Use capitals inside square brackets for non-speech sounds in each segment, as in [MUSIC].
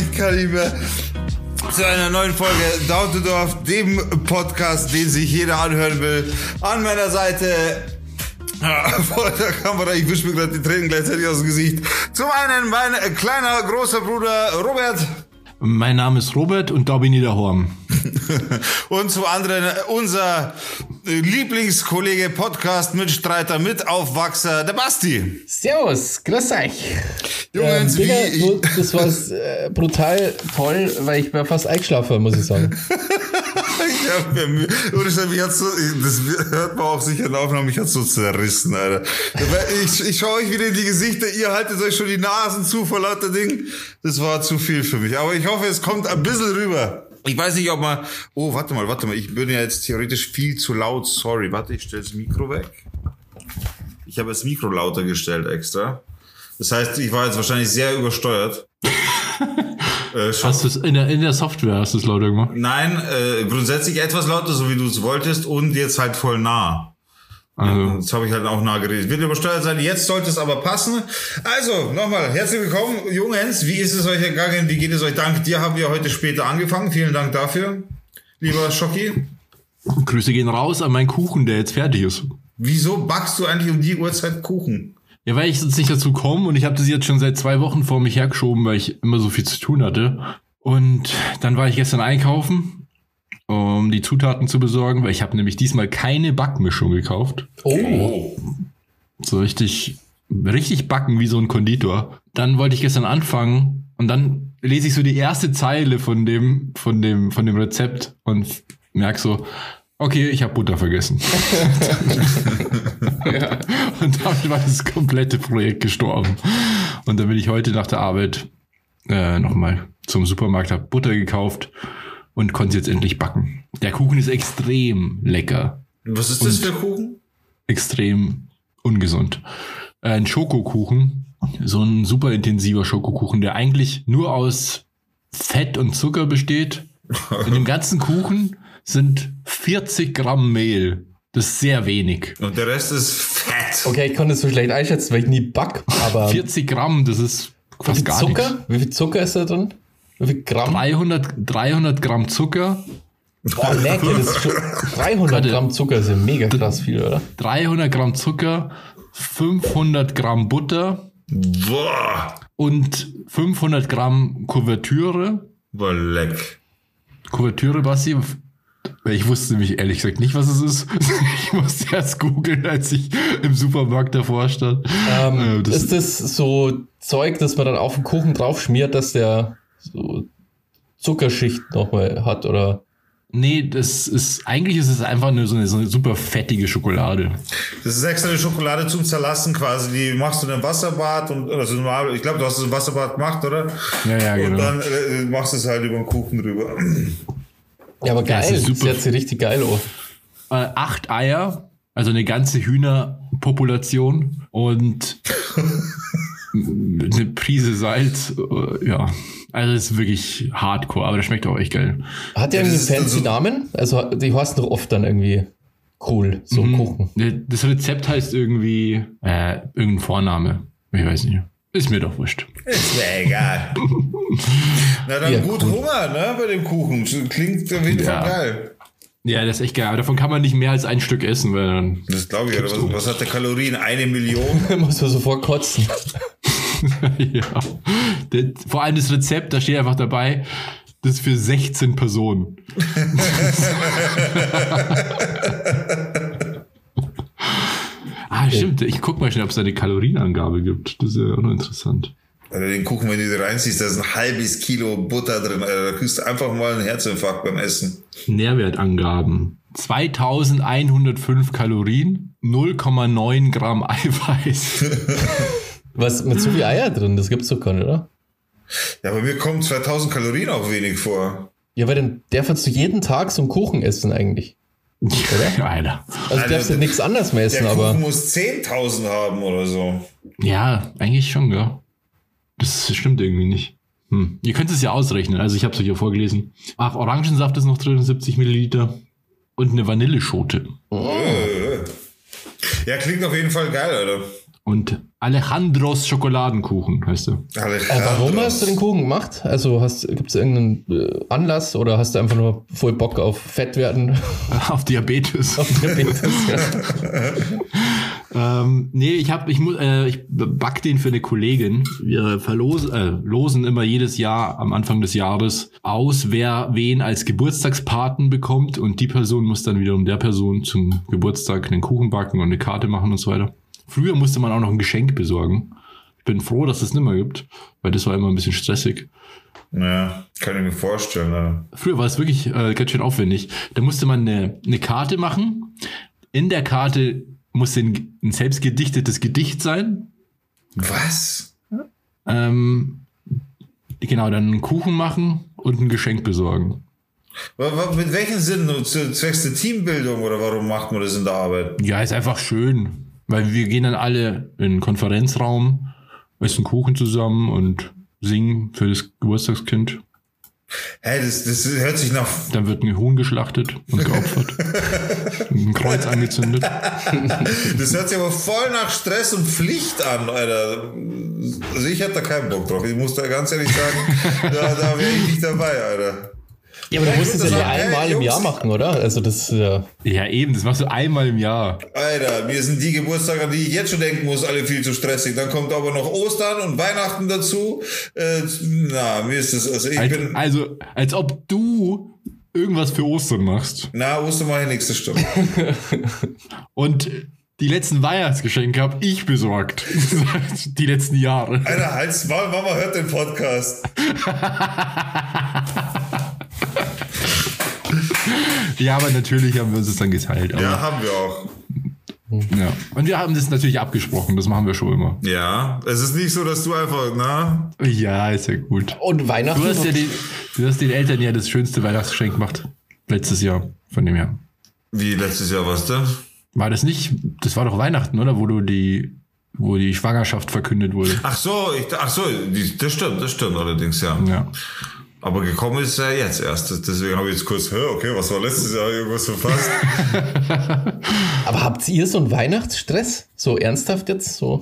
ich kann nicht mehr. Zu einer neuen Folge Down to Dorf, dem Podcast, den sich jeder anhören will. An meiner Seite [LAUGHS] Ah, vor der Kamera, ich wische mir gerade die Tränen gleichzeitig aus dem Gesicht. Zum einen mein kleiner, großer Bruder Robert. Mein Name ist Robert und da bin ich der Horn. [LAUGHS] Und zum anderen unser Lieblingskollege, Podcast-Mitstreiter, Mitaufwachser, der Basti. Servus, grüß euch. Jungs, Digga, wie... du, das brutal toll, weil ich war fast eingeschlafen, muss ich sagen. [LAUGHS] Ich hab mir mich hat's so, das hört man auch sicher in der Aufnahme, mich hat's so zerrissen, Alter. Ich, ich schaue euch wieder in die Gesichter, ihr haltet euch schon die Nasen zu vor lauter Ding. Das war zu viel für mich. Aber ich hoffe, es kommt ein bisschen rüber. Ich weiß nicht, ob man. Oh, warte mal, warte mal. Ich bin ja jetzt theoretisch viel zu laut. Sorry, warte, ich stelle das Mikro weg. Ich habe das Mikro lauter gestellt extra. Das heißt, ich war jetzt wahrscheinlich sehr übersteuert. Äh, hast du in der, in der Software hast du es lauter gemacht? Nein, äh, grundsätzlich etwas lauter, so wie du es wolltest, und jetzt halt voll nah. Also. Jetzt habe ich halt auch nah geredet. Wird übersteuert sein. Jetzt sollte es aber passen. Also, nochmal, herzlich willkommen, Jungs. Wie ist es euch ergangen? Wie geht es euch? Dank dir haben wir heute später angefangen. Vielen Dank dafür, lieber Schocki. Grüße gehen raus an meinen Kuchen, der jetzt fertig ist. Wieso backst du eigentlich um die Uhrzeit Kuchen? Ja, weil ich sonst nicht dazu komme und ich habe das jetzt schon seit zwei Wochen vor mich hergeschoben, weil ich immer so viel zu tun hatte. Und dann war ich gestern einkaufen, um die Zutaten zu besorgen, weil ich habe nämlich diesmal keine Backmischung gekauft. Oh. So richtig, richtig backen wie so ein Konditor. Dann wollte ich gestern anfangen und dann lese ich so die erste Zeile von dem, von dem, von dem Rezept und merk so, okay, ich habe Butter vergessen. [LAUGHS] ja. Und damit war das komplette Projekt gestorben. Und dann bin ich heute nach der Arbeit äh, nochmal zum Supermarkt, habe Butter gekauft und konnte jetzt endlich backen. Der Kuchen ist extrem lecker. Was ist das für Kuchen? Extrem ungesund. Äh, ein Schokokuchen, so ein super intensiver Schokokuchen, der eigentlich nur aus Fett und Zucker besteht. In dem ganzen Kuchen sind 40 Gramm Mehl. Das ist sehr wenig. Und der Rest ist Fett. Okay, ich kann das so schlecht einschätzen, weil ich nie back, aber. [LAUGHS] 40 Gramm, das ist fast gar Zucker? nichts. Wie viel Zucker ist da drin? Wie viel Gramm? 300, 300 Gramm Zucker, Boah, lecker, das ist schon 300 Warte. Gramm Zucker ist ja mega krass viel, oder? 300 Gramm Zucker, 500 Gramm Butter Boah. und 500 Gramm Kuvertüre. Boah, leck. Kuvertüre, Basti, ich wusste nämlich ehrlich gesagt nicht, was es ist. [LAUGHS] Ich musste erst googeln, als ich im Supermarkt davor stand. Ähm, Äh, das- ist das so Zeug, das man dann auf den Kuchen drauf schmiert, dass der so Zuckerschicht nochmal hat, oder? Nee, das ist, eigentlich ist es einfach nur so eine, so eine super fettige Schokolade. Das ist extra eine Schokolade zum Zerlassen quasi. Die machst du in einem Wasserbad und also normal, ich glaube, du hast es im Wasserbad gemacht, oder? Ja, ja, Und genau. dann äh, machst du es halt über den Kuchen drüber. Ja, aber es geil, das super. hört sich richtig geil aus. Äh, acht Eier, also eine ganze Hühnerpopulation und eine Prise Salz. äh, Ja, also es ist wirklich hardcore, aber das schmeckt auch echt geil. Hat der Ja, irgendwie das ist fancy also- Namen? Also, die heißen doch oft dann irgendwie cool, so Mhm. Kuchen. Das Rezept heißt irgendwie äh, irgendein Vorname. Ich weiß nicht. Ist mir doch wurscht. Ist mir egal. [LAUGHS] Na dann Ja, gut cool. Hunger, ne, bei dem Kuchen. Klingt auf jeden Ja. Fall geil. Ja, das ist echt geil. Aber davon kann man nicht mehr als ein Stück essen, weil dann. Das glaube ich. Oder was, was hat der Kalorien? Eine Million? [LAUGHS] Muss man sofort kotzen. [LAUGHS] ja. Der, vor allem das Rezept, da steht einfach dabei, das ist für 16 Personen. Ah, stimmt. Ich guck mal schnell, ob es da eine Kalorienangabe gibt. Das ist ja auch noch interessant. Oder den Kuchen, wenn du dir reinziehst, da ist ein halbes Kilo Butter drin. Alter. Da kriegst du einfach mal einen Herzinfarkt beim Essen. Nährwertangaben. 2105 Kalorien, 0,9 Gramm Eiweiß. [LAUGHS] Was mit so viel Eier drin, das gibt's doch gar nicht, oder? Ja, bei mir kommen 2000 Kalorien auch wenig vor. Ja, weil dann darfst du jeden Tag so einen Kuchen essen eigentlich. Oder? Alter. Also du darfst ja nichts anderes mehr essen, Der aber. Kuchen muss 10.000 haben oder so. Ja, eigentlich schon, ja. Das stimmt irgendwie nicht. Hm. Ihr könnt es ja ausrechnen. Also ich habe es euch ja vorgelesen. Ach, Orangensaft ist noch drin, 70 Milliliter. Und eine Vanilleschote. Äh. Ja, klingt auf jeden Fall geil, Alter. Und Alejandros Schokoladenkuchen, heißt du. Äh, warum hast du den Kuchen gemacht? Also hast gibt es irgendeinen äh, Anlass oder hast du einfach nur voll Bock auf Fett werden? [LAUGHS] Auf Diabetes. auf Diabetes, ja. [LAUGHS] ähm, nee, ich hab, ich muss, äh, ich back den für eine Kollegin. Wir verlosen, äh, losen immer jedes Jahr am Anfang des Jahres aus, wer wen als Geburtstagspaten bekommt und die Person muss dann wiederum der Person zum Geburtstag einen Kuchen backen und eine Karte machen und so weiter. Früher musste man auch noch ein Geschenk besorgen. Ich bin froh, dass es das nicht mehr gibt, weil das war immer ein bisschen stressig. Ja, kann ich mir vorstellen. Alter. Früher war es wirklich äh, ganz schön aufwendig. Da musste man eine, eine Karte machen. In der Karte musste ein, ein selbst gedichtetes Gedicht sein. Was? Ähm, genau, dann einen Kuchen machen und ein Geschenk besorgen. Mit welchem Sinn? Zwecks der Teambildung oder warum macht man das in der Arbeit? Ja, ist einfach schön, weil wir gehen dann alle in den Konferenzraum, essen Kuchen zusammen und singen für das Geburtstagskind. Hä, das, das hört sich nach. Dann wird ein Huhn geschlachtet und geopfert. [LAUGHS] ein Kreuz angezündet. Das hört sich aber voll nach Stress und Pflicht an, Alter. Also ich hätte da keinen Bock drauf. Ich muss da ganz ehrlich sagen, da, da wäre ich nicht dabei, Alter. Ja, aber du musst es ja das nur sagen, hey, einmal im. Jahr machen, oder? Also das ja. Ja, eben, das machst du einmal im Jahr. Alter, mir sind die Geburtstage, an die ich jetzt schon denken muss, alle viel zu stressig. Dann kommt aber noch Ostern und Weihnachten dazu. Äh, na, mir ist das, also ich Als, bin, also, als ob du irgendwas für Ostern machst. na, Ostern mache ich nichts, das stimmt. [LAUGHS] Und die letzten Weihnachtsgeschenke habe ich besorgt. [LAUGHS] die letzten Jahre. Alter, halt's Maul, Mama hört den Podcast. [LAUGHS] [LAUGHS] Ja, aber natürlich haben wir uns das dann geteilt. Aber, Ja, haben wir auch. ja. Und wir haben das natürlich abgesprochen, das machen wir schon immer. Ja, es ist nicht so, dass du einfach, na, Ja, ist ja gut. Und Weihnachten. Du hast, ja den, du hast den Eltern ja das schönste Weihnachtsgeschenk gemacht. Letztes Jahr, von dem her. wie letztes Jahr was da? War das nicht, das war doch Weihnachten, oder? Wo du die, wo die Schwangerschaft verkündet wurde. Ach so, ich, ach so, die, das stimmt, das stimmt allerdings, ja. Ja. Aber gekommen ist er jetzt erst. Deswegen habe ich jetzt kurz, okay, was war letztes Jahr irgendwas verpasst? [LAUGHS] aber habt ihr so einen Weihnachtsstress? So ernsthaft jetzt? So?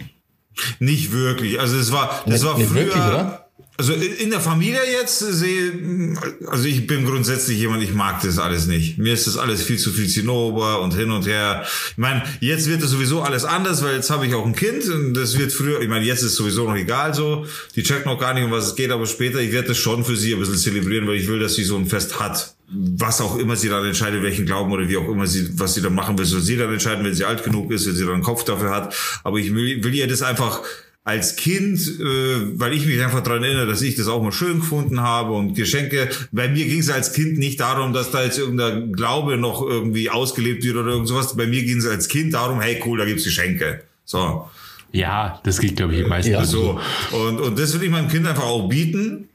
nicht wirklich. Also es war, das Nicht- war nicht früher. wirklich, oder? Also in der Familie jetzt sehe, also ich bin grundsätzlich jemand, ich mag das alles nicht. Mir ist das alles viel zu viel Zinnober und hin und her. Ich meine, jetzt wird das sowieso alles anders, weil jetzt habe ich auch ein Kind und das wird früher, ich meine, jetzt ist sowieso noch egal so. Die checken noch gar nicht, um was es geht, aber später, ich werde das schon für sie ein bisschen zelebrieren, weil ich will, dass sie so ein Fest hat. Was auch immer sie dann entscheidet, welchen Glauben oder wie auch immer sie, was sie dann machen will, soll sie dann entscheiden, wenn sie alt genug ist, wenn sie dann einen Kopf dafür hat. Aber ich will, will ihr das einfach als Kind, äh, weil ich mich einfach daran erinnere, dass ich das auch mal schön gefunden habe und Geschenke. Bei mir ging es als Kind nicht darum, dass da jetzt irgendein Glaube noch irgendwie ausgelebt wird oder irgend sowas. Bei mir ging es als Kind darum, hey cool, da gibt's Geschenke. So. Ja, das geht, glaube ich, meistens. Ja. So. Und, und das will ich meinem Kind einfach auch bieten.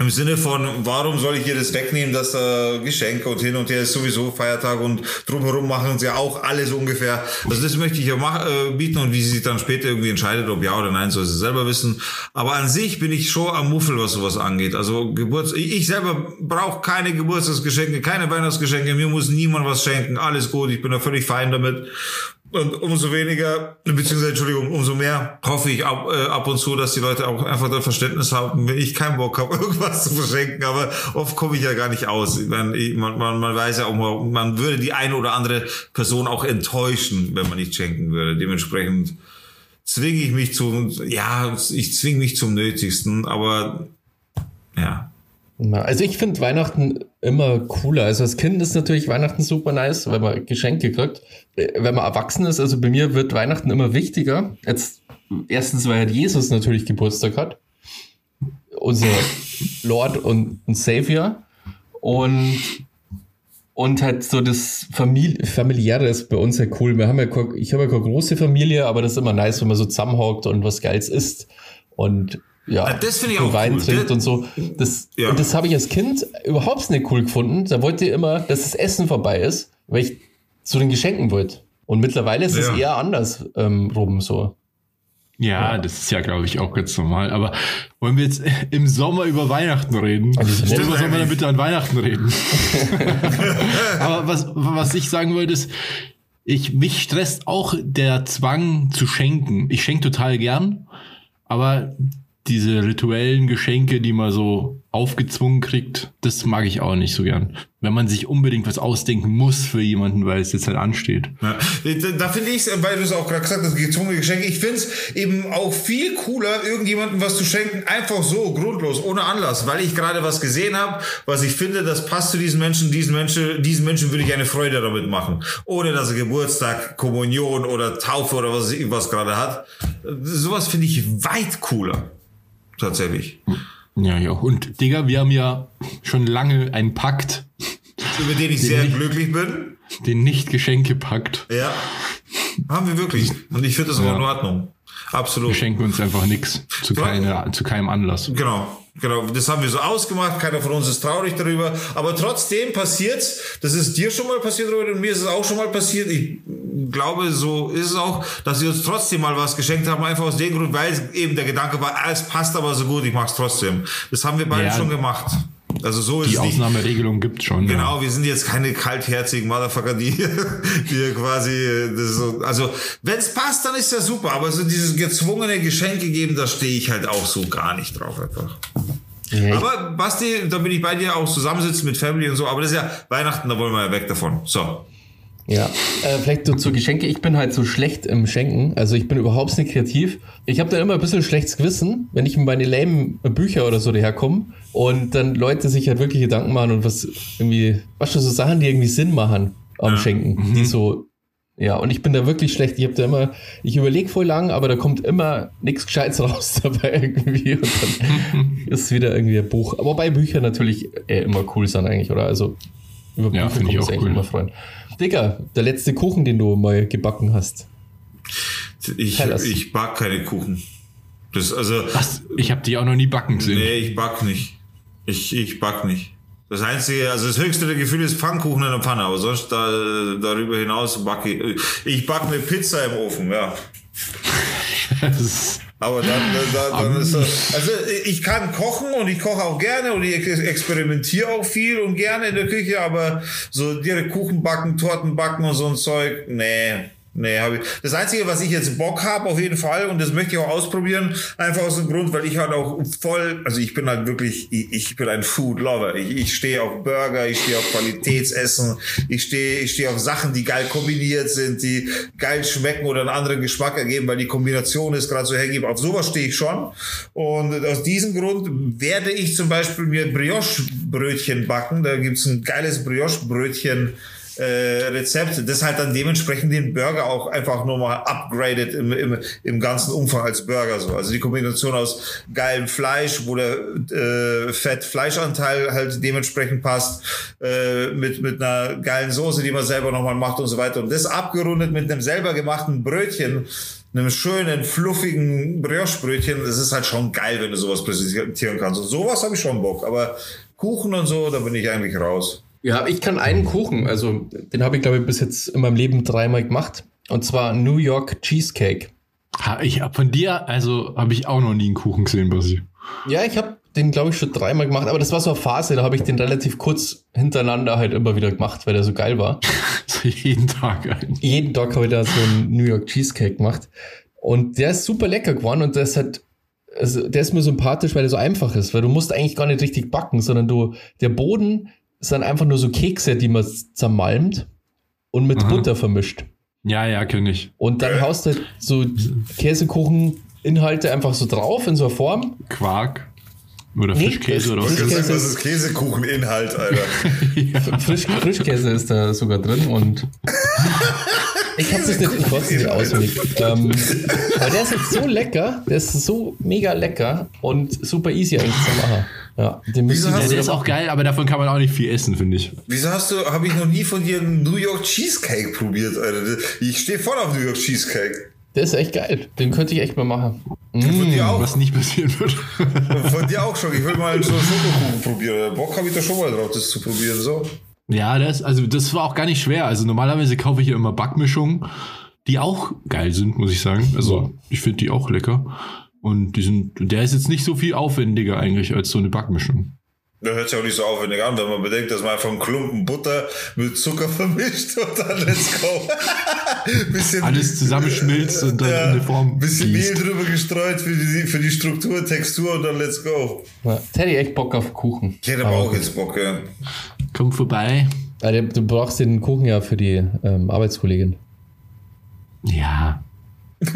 Im Sinne von, warum soll ich ihr das wegnehmen, dass äh, Geschenke und hin und her ist sowieso Feiertag und drumherum machen sie ja auch alles ungefähr. Also das möchte ich ihr mach, äh, bieten und wie sie sich dann später irgendwie entscheidet, ob ja oder nein, soll sie selber wissen. Aber an sich bin ich schon am Muffel, was sowas angeht. Also Geburts ich selber brauche keine Geburtstagsgeschenke, keine Weihnachtsgeschenke, mir muss niemand was schenken, alles gut, ich bin da völlig fein damit. Und umso weniger, beziehungsweise Entschuldigung, umso mehr hoffe ich ab, äh, ab und zu, dass die Leute auch einfach das Verständnis haben, wenn ich keinen Bock habe, [LAUGHS] irgendwas zu verschenken. Aber oft komme ich ja gar nicht aus. Ich- man, man, man weiß ja auch man würde die eine oder andere Person auch enttäuschen, wenn man nicht schenken würde. Dementsprechend zwinge ich mich zu, ja, ich zwinge mich zum Nötigsten, aber ja. Also ich finde Weihnachten immer cooler. Also als Kind ist natürlich Weihnachten super nice, weil man Geschenke kriegt. Äh, Wenn man erwachsen ist, also bei mir wird Weihnachten immer wichtiger. Jetzt erstens, weil halt Jesus natürlich Geburtstag hat. Unser Lord und und Savior. Und Und halt so das Famili familiäre ist bei uns ja cool. Wir haben ja, ich habe ja keine große Familie, aber das ist immer nice, wenn man so zusammenhockt und was Geiles isst. Und ja, Ah, das finde ich auch Wein cool. trinkt Das- und so. Das, Ja. Und das habe ich als Kind überhaupt nicht cool gefunden. Da wollte ich immer, dass das Essen vorbei ist, weil ich zu den Geschenken wollte. Und mittlerweile ist es Ja. eher anders ähm, rum so. Ja, das ist ja, glaube ich, auch ganz normal. Aber wollen wir jetzt [LAUGHS] im Sommer über Weihnachten reden? Also, Worüber sollen wir dann bitte an Weihnachten reden? [LAUGHS] Aber was, was ich sagen wollte, ist, ich, mich stresst auch der Zwang zu schenken. Ich schenke total gern, aber diese rituellen Geschenke, die man so aufgezwungen kriegt, das mag ich auch nicht so gern. Wenn man sich unbedingt was ausdenken muss für jemanden, weil es jetzt halt ansteht. Ja, da, finde ich weil du es auch gerade gesagt hast, gezwungene Geschenke, ich finde es eben auch viel cooler, irgendjemandem was zu schenken, einfach so, grundlos, ohne Anlass, weil ich gerade was gesehen habe, was ich finde, das passt zu diesen Menschen, diesen Menschen, diesen Menschen würde ich eine Freude damit machen. Ohne dass er Geburtstag, Kommunion oder Taufe oder was irgendwas gerade hat. Sowas finde ich weit cooler. Tatsächlich. Ja, ja. Und Digga, wir haben ja schon lange einen Pakt, Über den ich sehr nicht- glücklich bin. den Nicht-Geschenke-Pakt. Ja. Haben wir wirklich. Und ich finde das auch Ja. in Ordnung. Absolut. Wir schenken uns einfach nichts zu, keine, zu keinem Anlass. Genau, genau. Das haben wir so ausgemacht. Keiner von uns ist traurig darüber. Aber trotzdem passiert's. Das ist dir schon mal passiert, Robert, und mir ist es auch schon mal passiert. Ich glaube, so ist es auch, dass wir uns trotzdem mal was geschenkt haben. Einfach aus dem Grund, weil es eben der Gedanke war, ah, es passt aber so gut, ich mach's trotzdem. Das haben wir beide Ja. schon gemacht. Also so ist Die es nicht. Ausnahmeregelung gibt schon. Genau, wir sind jetzt keine kaltherzigen Motherfucker, die, [LAUGHS] die hier quasi, das ist so, also wenn es passt, dann ist ja super, aber so dieses gezwungene Geschenke geben, da stehe ich halt auch so gar nicht drauf einfach. Ja, ich- Aber Basti, da bin ich bei dir auch zusammensitzen mit Family und so, aber das ist ja Weihnachten, da wollen wir ja weg davon. So. Ja, äh, vielleicht so zu Geschenke. Ich bin halt so schlecht im Schenken. Also ich bin überhaupt nicht kreativ. Ich habe da immer ein bisschen schlechtes Gewissen, wenn ich mit meine lame Bücher oder so daherkomme und dann Leute sich halt wirklich Gedanken machen und was irgendwie, was schon so Sachen, die irgendwie Sinn machen am Ja. Schenken. Die so, ja, und ich bin da wirklich schlecht. Ich habe da immer, ich überlege voll lang, aber da kommt immer nichts Gescheites [LAUGHS] raus dabei irgendwie. Und dann [LAUGHS] ist wieder irgendwie ein Buch. Aber bei Büchern natürlich äh, immer cool sind eigentlich, oder? Also über Ja, Bücher finde ich kann man auch cool. immer freuen. Digga, der letzte Kuchen, den du mal gebacken hast. Ich, ich back keine Kuchen. Das, also, Was? Ich habe die auch noch nie backen sehen. nee, ich back nicht. Ich, ich back nicht. Das einzige, also das höchste der Gefühle ist Pfannkuchen in der Pfanne, aber sonst da, darüber hinaus backe ich, ich back eine Pizza im Ofen, ja. [LAUGHS] [LAUGHS] Das ist, Aber dann, dann, dann ist das, also ich kann kochen und ich koche auch gerne und ich ex- experimentiere auch viel und gerne in der Küche, aber so direkt Kuchen backen, Torten backen und so ein Zeug, nee. Nee, habe ich. Das Einzige, was ich jetzt Bock habe, auf jeden Fall, und das möchte ich auch ausprobieren, einfach aus dem Grund, weil ich halt auch voll, also ich bin halt wirklich, ich, ich bin ein Food Lover. Ich, ich stehe auf Burger, ich stehe auf Qualitätsessen, ich stehe, ich stehe auf Sachen, die geil kombiniert sind, die geil schmecken oder einen anderen Geschmack ergeben, weil die Kombination ist gerade so hergeben. Auf sowas stehe ich schon. Und aus diesem Grund werde ich zum Beispiel mir Brioche-Brötchen backen. Da gibt's ein geiles Brioche-Brötchen äh, Rezept, das halt dann dementsprechend den Burger auch einfach nochmal upgraded im, im, im ganzen Umfang als Burger so. Also die Kombination aus geilem Fleisch, wo der äh, Fett-Fleischanteil halt dementsprechend passt, äh, mit, mit einer geilen Soße, die man selber nochmal macht und so weiter. Und das abgerundet mit einem selber gemachten Brötchen, einem schönen, fluffigen Brioche-Brötchen, das ist halt schon geil, wenn du sowas präsentieren kannst. Und sowas habe ich schon Bock. Aber Kuchen und so, da bin ich eigentlich raus. Ja, ich kann einen Kuchen, also den habe ich glaube ich bis jetzt in meinem Leben dreimal gemacht. Und zwar New York Cheesecake. Ha, ich hab von dir, also habe ich auch noch nie einen Kuchen gesehen, Basi. Ja, ich habe den glaube ich schon dreimal gemacht, aber das war so eine Phase, da habe ich den relativ kurz hintereinander halt immer wieder gemacht, weil der so geil war. [LAUGHS] So jeden Tag eigentlich. jeden Tag habe ich da so einen New York Cheesecake gemacht. Und der ist super lecker geworden und der ist halt, also der ist mir sympathisch, weil er so einfach ist, weil du musst eigentlich gar nicht richtig backen, sondern du, der Boden sind einfach nur so Kekse, die man zermalmt und mit Aha. Butter vermischt. Ja, ja, kenne ich. Und dann haust du halt so Käsekuchen-Inhalte einfach so drauf in so einer Form. Quark oder Nee, Fischkäse das- oder das was? ist- sagen, Käse- das ist Käsekucheninhalt, Alter. [LAUGHS] Frisch, Frischkäse ist da sogar drin und [LAUGHS] Ich habe das nicht, ich wollte es nicht auswendig. Ähm, aber der ist jetzt so lecker, der ist so mega lecker und super easy eigentlich zu machen. Ja, den Wieso hast Ja, du- der ist auch geil, aber davon kann man auch nicht viel essen, finde ich. Wieso hast du, habe ich noch nie von dir einen New York Cheesecake probiert, Alter? Ich stehe voll auf New York Cheesecake. Der ist echt geil. Den könnte ich echt mal machen. Von dir auch. Was nicht passieren wird. Von dir auch schon. Ich will mal so einen Schokokuchen probieren. Bock habe ich da schon mal drauf, das zu probieren. So. Ja, das, also das war auch gar nicht schwer. Also normalerweise kaufe ich ja immer Backmischungen, die auch geil sind, muss ich sagen. Also ich finde die auch lecker. Und die sind, der ist jetzt nicht so viel aufwendiger eigentlich als so eine Backmischung. Das hört sich auch nicht so aufwendig an, wenn man bedenkt, dass man einfach einen Klumpen Butter mit Zucker [LAUGHS] vermischt und dann let's [LAUGHS] go. bisschen, Alles zusammenschmilzt und dann in eine Form bisschen Mehl gießt. drüber gestreut für die, für die Struktur, Textur und dann let's go. Ja, Teddy echt Bock auf Kuchen. Ich hätte aber auch jetzt Bock, ja. Komm vorbei. Der- du brauchst den Kuchen ja für die ähm, Arbeitskollegin. Ja, [LAUGHS] Das,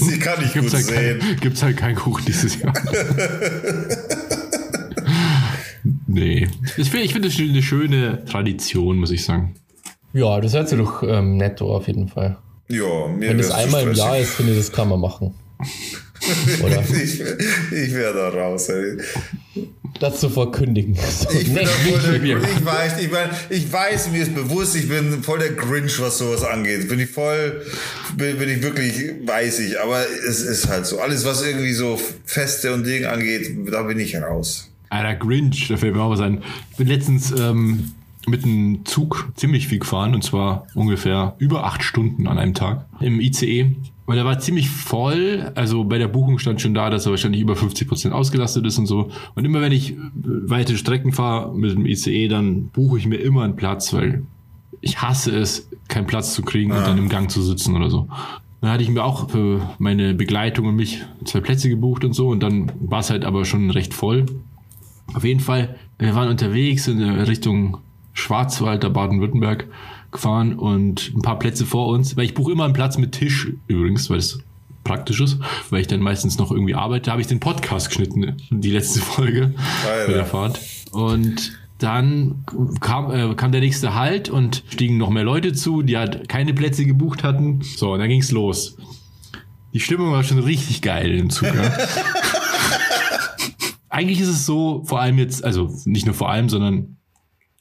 die kann ich gut gibt's halt, sehen. kein, gibt's halt keinen Kuchen dieses Jahr. nee. Ich finde ich find das eine schöne Tradition, muss ich sagen. Ja, das hört sich doch ähm, netto auf jeden Fall. Ja, mir Wenn das einmal im Jahr ist, finde ich, das kann man machen. [LAUGHS] Oder? Ich, ich wäre da raus. Ey. Dazu verkündigen. [LAUGHS] So, Ich, nee, voll der, weiß, ich, mein, ich weiß, mir ist bewusst, ich bin voll der Grinch, was sowas angeht. Bin ich voll, bin, bin ich wirklich, weiß ich. Aber es ist halt so. Alles, was irgendwie so Feste und Ding angeht, da bin ich raus. Alter, Grinch, da fällt mir auch was ein. Ich bin letztens ähm, mit einem Zug ziemlich viel gefahren und zwar ungefähr über acht Stunden an einem Tag im ICE. Und er war ziemlich voll. Also bei der Buchung stand schon da, dass er wahrscheinlich über 50 Prozent ausgelastet ist und so. Und immer wenn ich äh, weite Strecken fahre mit dem ICE, dann buche ich mir immer einen Platz, weil ich hasse es, keinen Platz zu kriegen und dann im Gang zu sitzen oder so. Dann hatte ich mir auch für meine Begleitung und mich zwei Plätze gebucht und so und dann war es halt aber schon recht voll. Auf jeden Fall, wir waren unterwegs in Richtung Schwarzwald, der Baden-Württemberg gefahren und ein paar Plätze vor uns, weil ich buche immer einen Platz mit Tisch übrigens, weil es praktisch ist, weil ich dann meistens noch irgendwie arbeite, habe ich den Podcast geschnitten, die letzte Folge Alter. bei der Fahrt. Und dann kam, äh, kam der nächste Halt und stiegen noch mehr Leute zu, die halt keine Plätze gebucht hatten. So, und dann ging's los. Die Stimmung war schon richtig geil im Zug. Ja. [LAUGHS] Eigentlich ist es so, vor allem jetzt, also nicht nur vor allem, sondern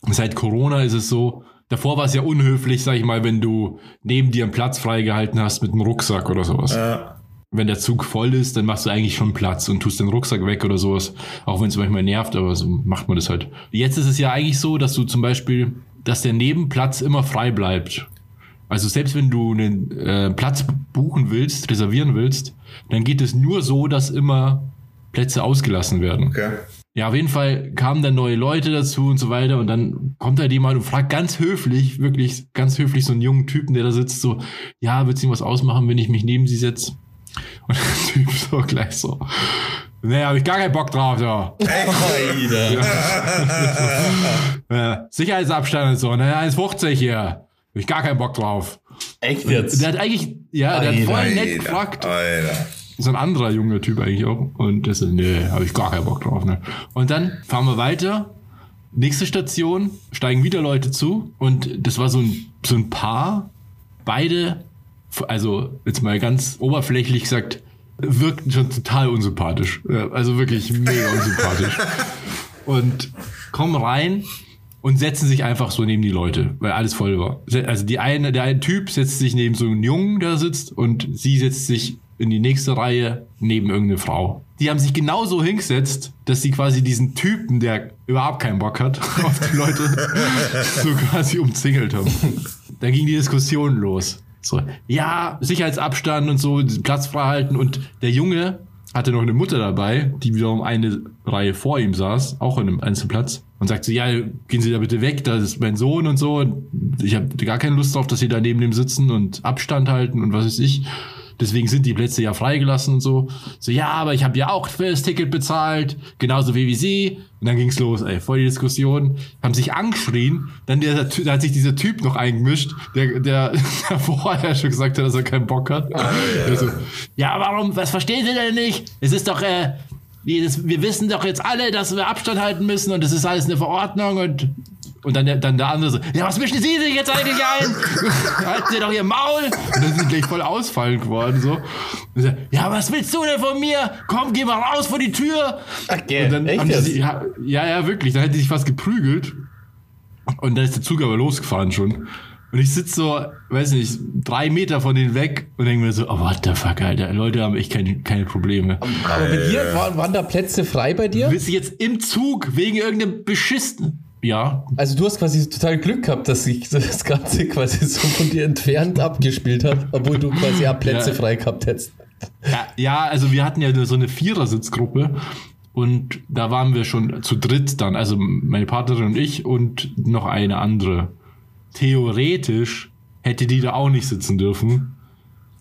seit Corona ist es so, davor war es ja unhöflich, sag ich mal, wenn du neben dir einen Platz freigehalten hast mit einem Rucksack oder sowas. Ja. Wenn der Zug voll ist, dann machst du eigentlich schon Platz und tust den Rucksack weg oder sowas. Auch wenn es manchmal nervt, aber so macht man das halt. Jetzt ist es ja eigentlich so, dass du zum Beispiel, dass der Nebenplatz immer frei bleibt. Also selbst wenn du einen äh, Platz buchen willst, reservieren willst, dann geht es nur so, dass immer Plätze ausgelassen werden. Okay. Ja, auf jeden Fall kamen dann neue Leute dazu und so weiter und dann kommt halt jemand und fragt ganz höflich, wirklich ganz höflich so einen jungen Typen, der da sitzt, so, ja, wird Ihnen was ausmachen, wenn ich mich neben Sie setze? Und der [LAUGHS] Typ so gleich so, nee, hab ich gar keinen Bock drauf, so. [LAUGHS] Alter. Ja, Sicherheitsabstand und so, ne, 1,50 hier. Hab ich gar keinen Bock drauf. Echt jetzt? Der hat eigentlich, ja, der hat Alter, voll nett Alter, gefragt. Alter. So ein anderer junger Typ eigentlich auch. Und der so, nee, habe ich gar keinen Bock drauf. Ne? Und dann fahren wir weiter. Nächste Station, steigen wieder Leute zu. Und das war so ein, so ein Paar. Beide, also jetzt mal ganz oberflächlich gesagt, wirkten schon total unsympathisch. Also wirklich mega unsympathisch. [LAUGHS] Und kommen rein und setzen sich einfach so neben die Leute, weil alles voll war. Also die eine, der eine Typ setzt sich neben so einen Jungen, der sitzt, und sie setzt sich in die nächste Reihe neben irgendeine Frau. Die haben sich genauso hingesetzt, dass sie quasi diesen Typen, der überhaupt keinen Bock hat, [LAUGHS] auf die Leute [LAUGHS] so quasi umzingelt haben. Da ging die Diskussion los. So, ja, Sicherheitsabstand und so, Platz frei halten und der Junge hatte noch eine Mutter dabei, die wiederum eine Reihe vor ihm saß, auch in einem Einzelplatz und sagt so, ja, gehen Sie da bitte weg, das ist mein Sohn und so. Und ich habe gar keine Lust drauf, dass Sie da neben dem sitzen und Abstand halten und was weiß ich. Deswegen sind die Plätze ja freigelassen und so. So, ja, aber ich habe ja auch für das Ticket bezahlt, genauso wie, wie Sie. Und dann ging's los, ey, voll die Diskussion. Haben sich angeschrien. Dann der, da hat sich dieser Typ noch eingemischt, der, der, [LAUGHS] der vorher schon gesagt hat, dass er keinen Bock hat. Also, ja, warum, was verstehen Sie denn nicht? Es ist doch, äh, wir wissen doch jetzt alle, dass wir Abstand halten müssen und das ist alles eine Verordnung und Und dann der, dann der andere so, ja, was mischen Sie sich jetzt eigentlich ein? [LAUGHS] Halten Sie doch Ihr Maul. Und dann sind die gleich voll ausfallend geworden, so. Und so, ja, was willst du denn von mir? Komm, geh mal raus vor die Tür. Okay, Und dann echt haben die sich, ja, ja, ja, wirklich. Dann hätte sich fast geprügelt. Und dann ist der Zug aber losgefahren schon. Und ich sitze so, weiß nicht, drei Meter von denen weg und denke mir so, oh, what the fuck, Alter. Leute haben echt keine, keine Probleme. Aber bei dir waren, waren da Plätze frei bei dir? Bist du jetzt im Zug wegen irgendeinem beschissenen. Ja, Also du hast quasi total Glück gehabt, dass sich [LAUGHS] das Ganze quasi so von dir entfernt abgespielt hat, obwohl du quasi auch Plätze Ja. frei gehabt hättest. Ja, ja, also wir hatten ja so eine Vierersitzgruppe und da waren wir schon zu dritt dann, also meine Partnerin und ich und noch eine andere. Theoretisch hätte die da auch nicht sitzen dürfen.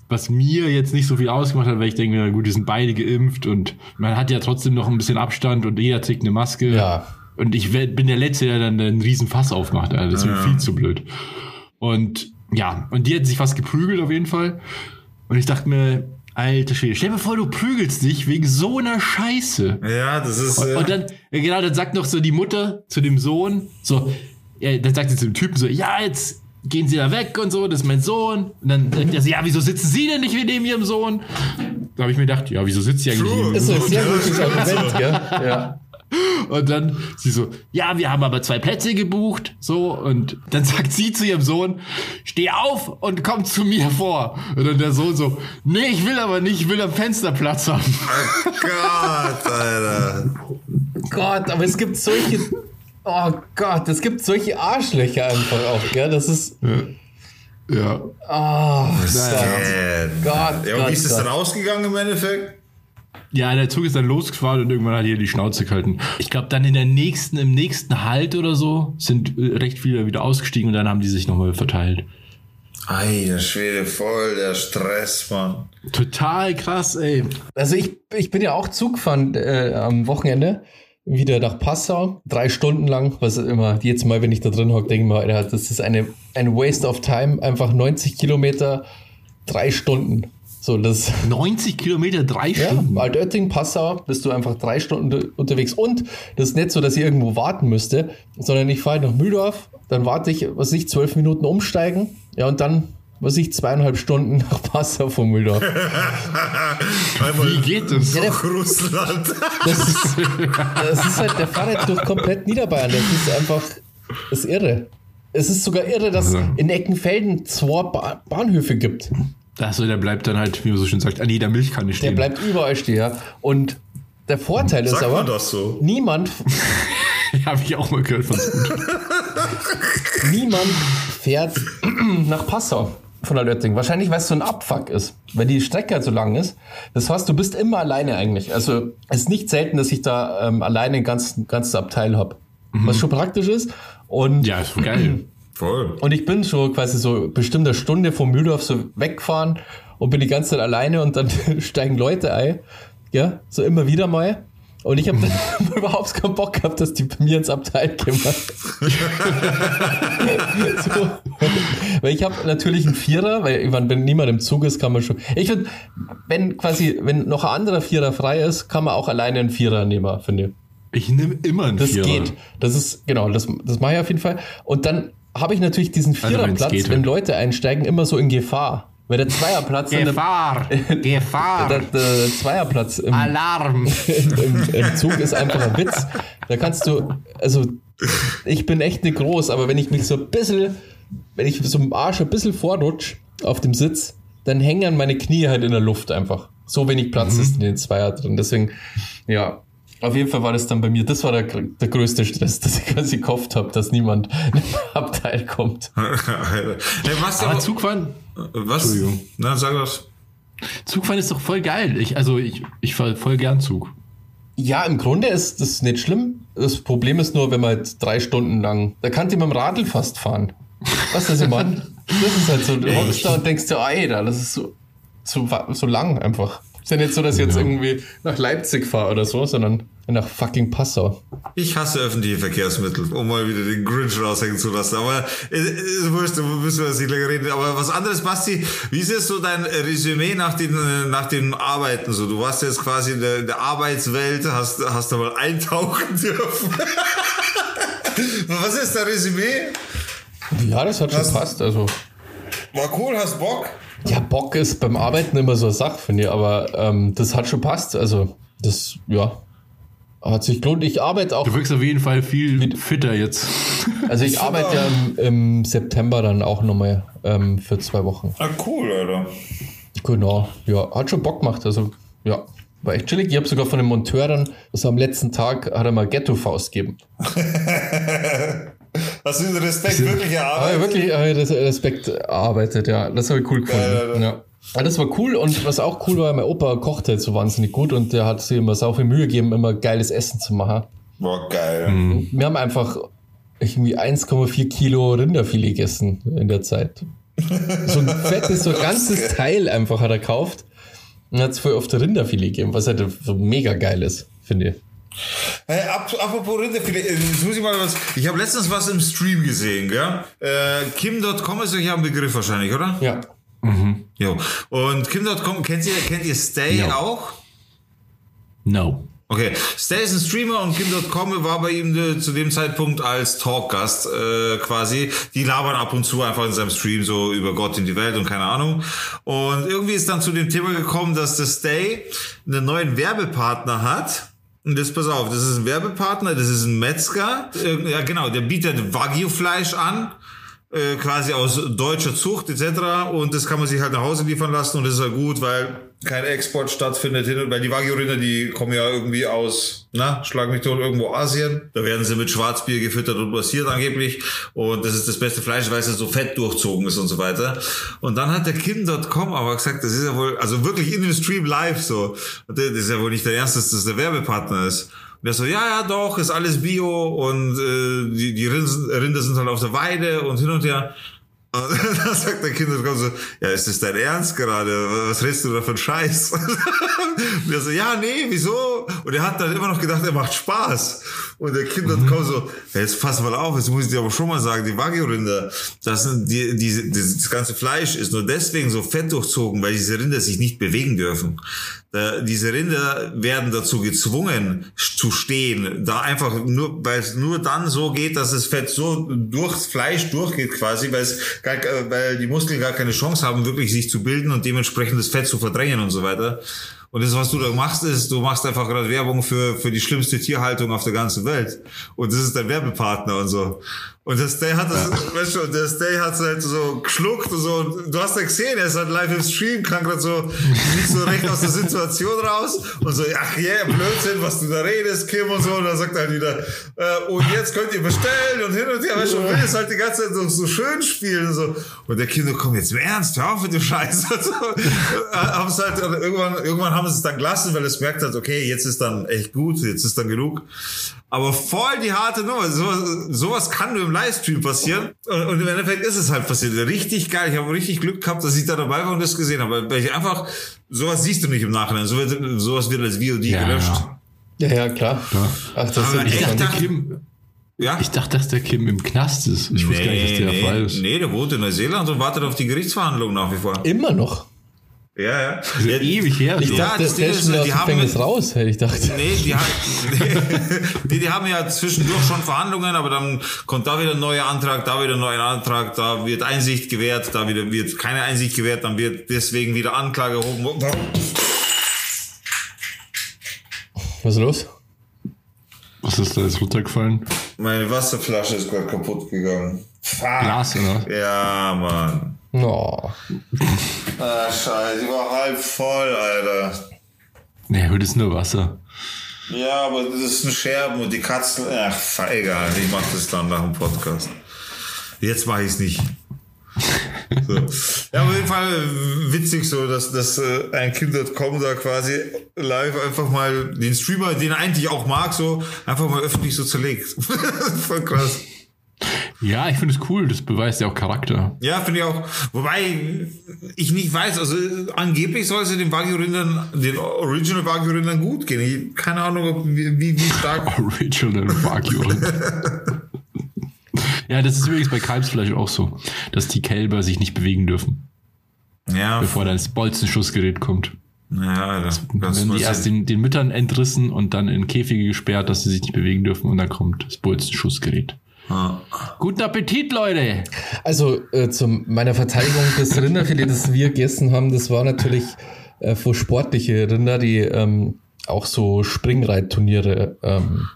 Was mir jetzt nicht so viel ausgemacht hat, weil ich denke, na gut, die sind beide geimpft und man hat ja trotzdem noch ein bisschen Abstand und jeder trägt eine Maske. Ja. Und ich werd- bin der Letzte, der dann einen riesen Fass aufmacht. Alter. Das ist mir viel zu blöd. Und ja, und die hat sich fast geprügelt auf jeden Fall. Und ich dachte mir, alter Schwede, stell dir vor, du prügelst dich wegen so einer Scheiße. Ja, das ist. Und, äh, und dann, ja, genau, dann sagt noch so die Mutter zu dem Sohn, so, ja, dann sagt sie zu dem Typen so, ja, jetzt gehen Sie da weg und so, das ist mein Sohn. Und dann sagt er so, ja, wieso sitzen Sie denn nicht neben Ihrem Sohn? Da habe ich mir gedacht, ja, wieso sitzt sie eigentlich True. neben Das ist ein sehr Ja, gutes Argument, gell? [LAUGHS] Ja. Und dann sie so, ja, wir haben aber zwei Plätze gebucht, so, und dann [LAUGHS] sagt sie zu ihrem Sohn, steh auf und komm zu mir vor. Und dann der Sohn so, nee, ich will aber nicht, ich will am Fenster Platz haben. oh Gott, Alter. Gott, aber es gibt solche. Oh Gott, es gibt solche Arschlöcher einfach auch, gell? Das ist. Ja. Oh, Äh, Gott, ja, und Gott, wie ist es dann ausgegangen im Endeffekt? Ja, der Zug ist dann losgefahren und irgendwann hat hier die Schnauze gehalten. Ich glaube, dann in der nächsten, im nächsten Halt oder so sind äh, recht viele wieder ausgestiegen und dann haben die sich nochmal verteilt. Ei, der Schwede, voll der Stress, Mann. Total krass, ey. Also ich, ich bin ja auch Zug gefahren äh, am Wochenende wieder nach Passau, drei Stunden lang, was immer, jedes Mal, wenn ich da drin hocke, denke ich mir, das ist eine, ein Waste of Time, einfach 90 Kilometer, drei Stunden. So, das, 90 Kilometer, drei ja, Stunden. Altötting, Passau, bist du einfach drei Stunden unter- unterwegs. Und das ist nicht so, dass ich irgendwo warten müsste, sondern ich fahre nach Mühldorf, dann warte ich, was ich, zwölf Minuten umsteigen, ja, und dann, was ich, zweieinhalb Stunden [LAUGHS] nach Passau von Mühldorf. [LAUGHS] Wie geht das? Nach Russland. Das ist, das ist halt der Fahrrad durch komplett Niederbayern. Das ist einfach, das ist irre. Es ist sogar irre, dass Also. in Eckenfelden zwei ba Bahnhöfe gibt. Achso, der bleibt dann halt, wie man so schön sagt, an jeder Milchkanne Der stehen. bleibt überall stehen. ja. Und der Vorteil ist Sagt aber, so? niemand, [LAUGHS] Habe ich auch mal gehört von [LAUGHS] niemand fährt [CLEARS THROAT] nach Passau von der Lötting. Wahrscheinlich, weil es so ein Abfuck ist, weil die Strecke halt so lang ist. Das heißt, du bist immer alleine eigentlich. Also es ist nicht selten, dass ich da ähm, alleine ein ganzes, ganzes Abteil habe. Was schon praktisch ist. Und Ja, ist geil. [CLEARS THROAT] Voll. Und ich bin schon quasi so bestimmt eine Stunde vom Mühldorf so weggefahren und bin die ganze Zeit alleine und dann [LAUGHS] steigen Leute ein. Ja, so immer wieder mal. Und ich habe [LAUGHS] überhaupt keinen Bock gehabt, dass die bei mir ins Abteil kommen. [LAUGHS] so. Weil ich habe natürlich einen Vierer, weil ich meine, wenn niemand im Zug ist, kann man schon. Ich finde, wenn quasi, wenn noch ein anderer Vierer frei ist, kann man auch alleine einen Vierer nehmen, finde ich. Ich nehme immer einen Das Vierer. geht. Das ist, genau, das, das mache ich auf jeden Fall. Und dann habe ich natürlich diesen wenn's Viererplatz, geht, wenn. Leute einsteigen, immer so in Gefahr. Weil der Zweierplatz, in der, Gefahr! [LAUGHS] Gefahr! der, der Zweierplatz im, Alarm! [LAUGHS] im, im Zug ist einfach ein Witz. Da kannst du, also ich bin echt nicht groß, aber wenn ich mich so ein bisschen, wenn ich so im Arsch ein bisschen vorrutsch auf dem Sitz, dann hängen meine Knie halt in der Luft einfach. So wenig Platz ist in den Zweier drin. Deswegen, ja. Auf jeden Fall war das dann bei mir, das war der, der größte Stress, dass ich quasi gehofft habe, dass niemand in den Abteil kommt. [LAUGHS] Hey, was Aber aber, Zugfahren, was? Entschuldigung. Na, sag das. Zugfahren ist doch voll geil. Ich, also ich, ich fahre voll gern Zug. Ja, im Grunde ist das nicht schlimm. Das Problem ist nur, wenn man halt drei Stunden lang, da kann die mit dem Radl fast fahren. Was ist das, Mann? Das ist halt so, du hockst da und denkst dir, Alter, das ist so, so, so lang einfach. Ist ja nicht so, dass ich jetzt Ja. irgendwie nach Leipzig fahre oder so, sondern nach fucking Passau. Ich hasse öffentliche Verkehrsmittel, um mal wieder den Grinch raushängen zu lassen. Aber es ist wurscht, müssen wir jetzt nicht länger reden. Aber was anderes, Basti, wie ist jetzt so dein Resümee nach den, äh, nach den Arbeiten? So, du warst jetzt quasi in der, in der Arbeitswelt, hast, hast da mal eintauchen dürfen. [LAUGHS] Was ist der Resümee? Ja, das hat schon passt. Also, War cool, hast Bock? Ja, Bock ist beim Arbeiten immer so eine Sache, finde ich, aber ähm, das hat schon passt. Also, das, ja, hat sich gelohnt. Ich arbeite auch, Du wirkst auf jeden Fall viel fitter jetzt. also ich [LAUGHS] arbeite ja im, im September dann auch nochmal ähm, für zwei Wochen. Ah, cool, Alter. Genau, ja, hat schon Bock gemacht. Also, ja, war echt chillig. Ich habe sogar von dem Monteur dann, also am letzten Tag hat er mal Ghetto-Faust gegeben. [LAUGHS] Hast du den Respekt wirklich erarbeitet? wirklich äh, das Respekt erarbeitet, ja. Das habe ich cool gefunden. Ja, ja. das war cool und was auch cool war, mein Opa kocht halt so wahnsinnig gut und der hat sich immer sau viel Mühe gegeben, immer geiles Essen zu machen. Boah, geil. Mhm. Wir haben einfach irgendwie 1,4 Kilo Rinderfilet gegessen in der Zeit. [LAUGHS] So ein fettes, so ein ganzes Teil einfach hat er gekauft und hat es voll auf der Rinderfilet gegeben, was halt so mega geil ist, finde ich. Hey, ap apropos Rinderfilet, äh, jetzt muss ich mal was. Ich habe letztens was im Stream gesehen, gell? Äh, Kim.com ist euch ja ein Begriff wahrscheinlich, oder? Ja. Jo. Und Kim.com, kennt ihr, kennt ihr Stay Ja. auch? No. Okay, Stay ist ein Streamer und Kim.com war bei ihm äh, zu dem Zeitpunkt als Talkgast äh, quasi. Die labern ab und zu einfach in seinem Stream so über Gott in die Welt und keine Ahnung. Und irgendwie ist dann zu dem Thema gekommen, dass der Stay einen neuen Werbepartner hat. Und das, pass auf, das ist ein Werbepartner, das ist ein Metzger. Äh, Ja, genau, der bietet Wagyu-Fleisch an äh, quasi aus deutscher Zucht etc. Und das kann man sich halt nach Hause liefern lassen und das ist halt gut, weil kein Export stattfindet hin und weil die Wagyu-Rinder, die kommen ja irgendwie aus, na, schlag mich tot, irgendwo Asien. Da werden sie mit Schwarzbier gefüttert und passiert angeblich. Und das ist das beste Fleisch, weil es so fett durchzogen ist und so weiter. Und dann hat der Kim.com aber gesagt, das ist ja wohl, also wirklich in dem Stream live so. Das ist ja wohl nicht der Erste, dass das der Werbepartner ist. Und er so, ja, ja, doch, ist alles Bio und äh, die, die Rinder sind halt auf der Weide und hin und her. [LAUGHS] Und dann sagt der Kind so, ja, ist das dein Ernst gerade? Was redest du da für einen Scheiß? [LAUGHS] Und er so, ja, nee, wieso? Und er hat dann immer noch gedacht, er macht Spaß. Und der Kind hat kommt so, ja, jetzt pass mal auf, jetzt muss ich dir aber schon mal sagen, die Wagyu-Rinder, das, sind die, die, das ganze Fleisch ist nur deswegen so fett durchzogen, weil diese Rinder sich nicht bewegen dürfen. Da, diese Rinder werden dazu gezwungen zu stehen, da einfach nur, weil es nur dann so geht, dass das Fett so durchs Fleisch durchgeht quasi, weil es gar, äh, weil die Muskeln gar keine Chance haben, wirklich sich zu bilden und dementsprechend das Fett zu verdrängen und so weiter. Und das, was du da machst, ist, du machst einfach gerade Werbung für, für die schlimmste Tierhaltung auf der ganzen Welt. Und das ist dein Werbepartner und so. Und der Stay hat das, weißt du, der Stay hat halt so geschluckt und so. Und du hast ja gesehen, er ist halt live im Stream, kam gerade so nicht so recht aus der Situation raus. Und so, ach yeah, Blödsinn, was du da redest, Kim und so. Und dann sagt er halt wieder, äh, und jetzt könnt ihr bestellen und hin und her, weißt du, und will es halt die ganze Zeit so, so schön spielen und so. Und der Kind, komm jetzt im Ernst, hör auf mit dem Scheiß. [LAUGHS] Und so. haben es halt, irgendwann, irgendwann haben sie es dann gelassen, weil es merkt hat, okay, jetzt ist dann echt gut, jetzt ist dann genug. Aber voll die harte Nummer. Sowas, sowas kann nur im Livestream passieren. Und, und im Endeffekt ist es halt passiert. Richtig geil. Ich habe richtig Glück gehabt, dass ich da dabei war und das gesehen habe. Weil ich einfach, sowas siehst du nicht im Nachhinein. So sowas wird als VOD Ja, gelöscht. Ja, ja, klar. Ach, das ist Aber echt, interessant. dachte- Kim, Ja? ich dachte, dass der Kim im Knast ist. Ich wusste gar nicht, dass der nee, Fall ist. nee, der wohnt in Neuseeland und wartet auf die Gerichtsverhandlungen nach wie vor. Immer noch. Ja, ja. Also ja, ewig her. Ich so. Ja, dachte, das der Ding ist die haben mit- raus, hätte ich gedacht. Nee, die, [LAUGHS] die, die haben ja zwischendurch schon Verhandlungen, aber dann kommt da wieder ein neuer Antrag, da wieder ein neuer Antrag, da wird Einsicht gewährt, da wieder wird keine Einsicht gewährt, dann wird deswegen wieder Anklage erhoben. Was ist los? Was ist da jetzt runtergefallen? Meine Wasserflasche ist gerade kaputt gegangen. Fuck. Glas, oder? Ja, Mann. Oh. Ah, scheiße, die war halb voll, Alter. Nee, heute ist nur Wasser. Ja, aber das ist ein Scherben und die Katzen. Ach, egal, ich mach das dann nach dem Podcast. Jetzt mache ich es nicht. So. Ja, auf jeden Fall äh, witzig so, dass, dass äh, ein Kind.com da quasi live einfach mal den Streamer, den er eigentlich auch mag, so einfach mal öffentlich so zerlegt. [LAUGHS] Voll krass. Ja, ich finde es cool. Das beweist ja auch Charakter. Ja, finde ich auch. Wobei ich nicht weiß, also angeblich soll es den Wagyu-Rindern, den Original Wagyu-Rindern gut gehen. Ich, keine Ahnung, ob, wie, wie, stark. [LAUGHS] Original Wagyu. ja, das ist übrigens bei Kalbsfleisch auch so, dass die Kälber sich nicht bewegen dürfen, Ja, bevor dann das Bolzenschussgerät kommt. ja das werden die erst den, den Müttern entrissen und dann in Käfige gesperrt, dass sie sich nicht bewegen dürfen und dann kommt das Bolzenschussgerät. Ja. Guten Appetit, Leute! Also äh, zu meiner Verteidigung, das Rinderfilet, das wir gegessen haben, das war natürlich äh, für sportliche Rinder, die ähm, auch so Springreitturniere ähm,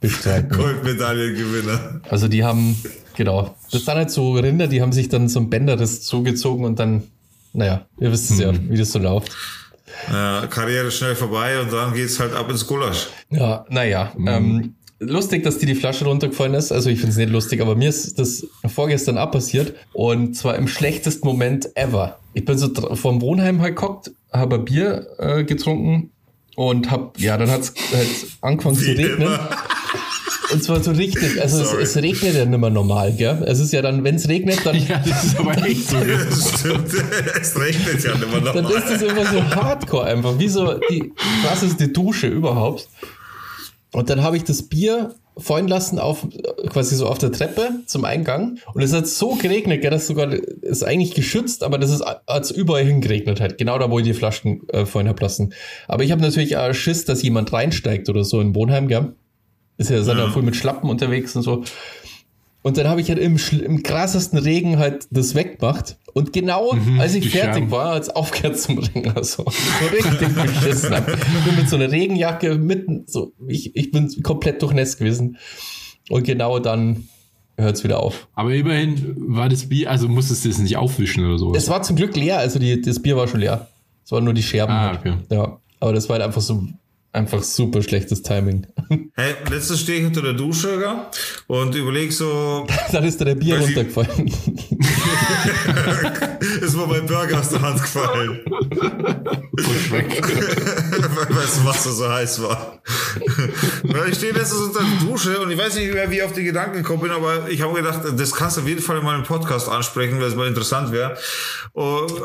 bestreiten. Goldmedaillengewinner. Also die haben, genau, das sind halt so Rinder, die haben sich dann so ein Bänderriss zugezogen und dann, naja, ihr wisst es ja, wie das so läuft. Ja, Karriere schnell vorbei und dann geht's halt ab ins Gulasch. Ja, naja. Ähm, lustig, dass dir die Flasche runtergefallen ist. Also ich finde es nicht lustig, aber mir ist das vorgestern auch passiert. Und zwar im schlechtesten Moment ever. Ich bin so vom Wohnheim halt gehockt, habe ein Bier äh, getrunken und hab, ja, dann hat's halt angefangen zu Wie regnen. immer. Und zwar so richtig, also es, es regnet ja nicht mehr normal, gell? Es ist ja dann, wenn es regnet, dann, [LAUGHS] Ja, das ist aber echt so. [LAUGHS] Stimmt. Es regnet ja immer noch. dann ist das immer so hardcore einfach, wie so die krasseste Dusche überhaupt. Und dann habe ich das Bier fallen lassen auf quasi so auf der Treppe zum Eingang und es hat so geregnet, gell, dass sogar ist eigentlich geschützt, aber das ist als überall hingeregnet halt, genau da wo ich die Flaschen äh, fallen hab lassen. Aber ich habe natürlich auch Schiss, dass jemand reinsteigt oder so in Wohnheim, gell? Ist ja, ja voll mit Schlappen unterwegs und so. Und dann habe ich halt im, im krassesten Regen halt das weggemacht. Und genau als ich fertig Scherben. war, als aufgehört zum Ringen. Also, so richtig beschissen. hab. Ich bin mit so einer Regenjacke mitten, so, ich, ich bin komplett durchnässt gewesen. Und genau dann hört es wieder auf. Aber immerhin war das Bier, also musstest du es nicht aufwischen oder sowas. Es war zum Glück leer, also die, das Bier war schon leer. Es waren nur die Scherben. Ah, halt. okay. Ja, aber das war halt einfach so, einfach super schlechtes Timing. [LAUGHS] Hey, letztes stehe ich unter der Dusche gell? und überleg so, [LAUGHS] dann ist da der Bier runtergefallen. [LAUGHS] ist mir mein Burger aus der Hand gefallen. [LAUGHS] weil das Wasser so heiß war. Ich stehe letztens unter der Dusche und ich weiß nicht mehr, wie ich auf die Gedanken gekommen bin, aber ich habe gedacht, das kannst du auf jeden Fall in meinem Podcast ansprechen, weil es mal interessant wäre.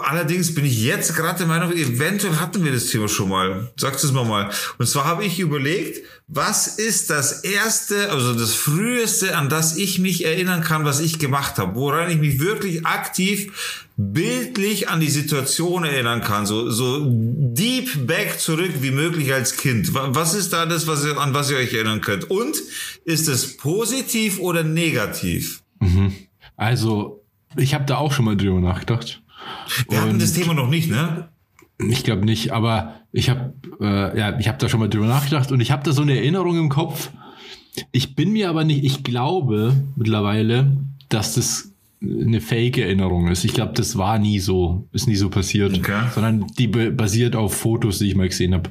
Allerdings bin ich jetzt gerade der Meinung, eventuell hatten wir das Thema schon mal. Sagt es mal mal. Und zwar habe ich überlegt, was ist das erste, also das früheste, an das ich mich erinnern kann, was ich gemacht habe, woran ich mich wirklich aktiv bildlich an die Situation erinnern kann, so, so deep back zurück wie möglich als Kind. Wa- Was ist da das, was ihr, an was ihr euch erinnern könnt? Und ist es positiv oder negativ? Also, ich habe da auch schon mal drüber nachgedacht. Wir hatten Und- das Thema noch nicht, ne? Ich glaube nicht, aber ich habe äh, ja, ich habe da schon mal drüber nachgedacht und ich habe da so eine Erinnerung im Kopf. Ich bin mir aber nicht, ich glaube mittlerweile, dass das eine Fake-Erinnerung ist. Ich glaube, das war nie so, ist nie so passiert, Okay. sondern die basiert auf Fotos, die ich mal gesehen habe.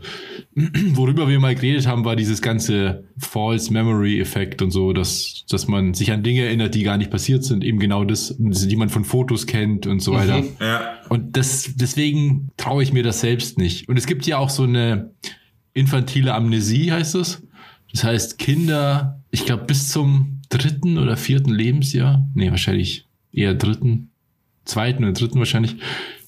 [CLEARS THROAT] Worüber wir mal geredet haben, war dieses ganze False Memory Effekt und so, dass, dass man sich an Dinge erinnert, die gar nicht passiert sind, eben genau das, die man von Fotos kennt und so weiter. Ja. Und das, deswegen traue ich mir das selbst nicht. Und es gibt ja auch so eine infantile Amnesie, heißt es. Das heißt, Kinder, ich glaube, bis zum dritten oder vierten Lebensjahr, nee, wahrscheinlich eher dritten, zweiten oder dritten wahrscheinlich,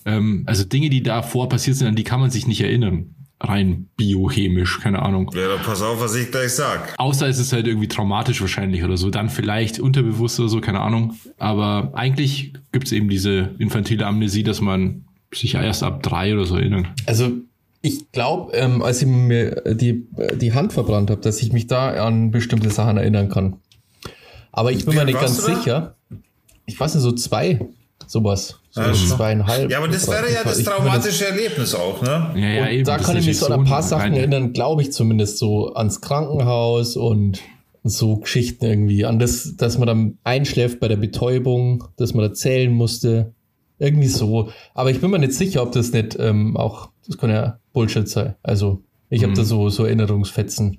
ähm, also Dinge, die davor passiert sind, an die kann man sich nicht erinnern. Rein biochemisch, keine Ahnung. Ja, dann pass auf, was ich gleich sag. Außer es ist halt irgendwie traumatisch wahrscheinlich oder so. Dann vielleicht unterbewusst oder so, keine Ahnung. Aber eigentlich gibt es eben diese infantile Amnesie, dass man sich erst ab drei oder so erinnern. Also ich glaube, ähm, als ich mir die, die Hand verbrannt habe, dass ich mich da an bestimmte Sachen erinnern kann. Aber ich bin mir nicht ganz sicher. Ich weiß nicht, so zwei, sowas. So Ja, zweieinhalb. Ja, aber das wäre ja das traumatische Erlebnis auch, ne? Ja, ja, und da das kann ich mich so an ein paar Sachen reine- erinnern, glaube ich zumindest so ans Krankenhaus und so Geschichten irgendwie. An das, dass man dann einschläft bei der Betäubung, dass man da zählen musste. Irgendwie so. Aber ich bin mir nicht sicher, ob das nicht ähm, auch, das kann ja Bullshit sein. Also ich habe Mhm. da so, so Erinnerungsfetzen.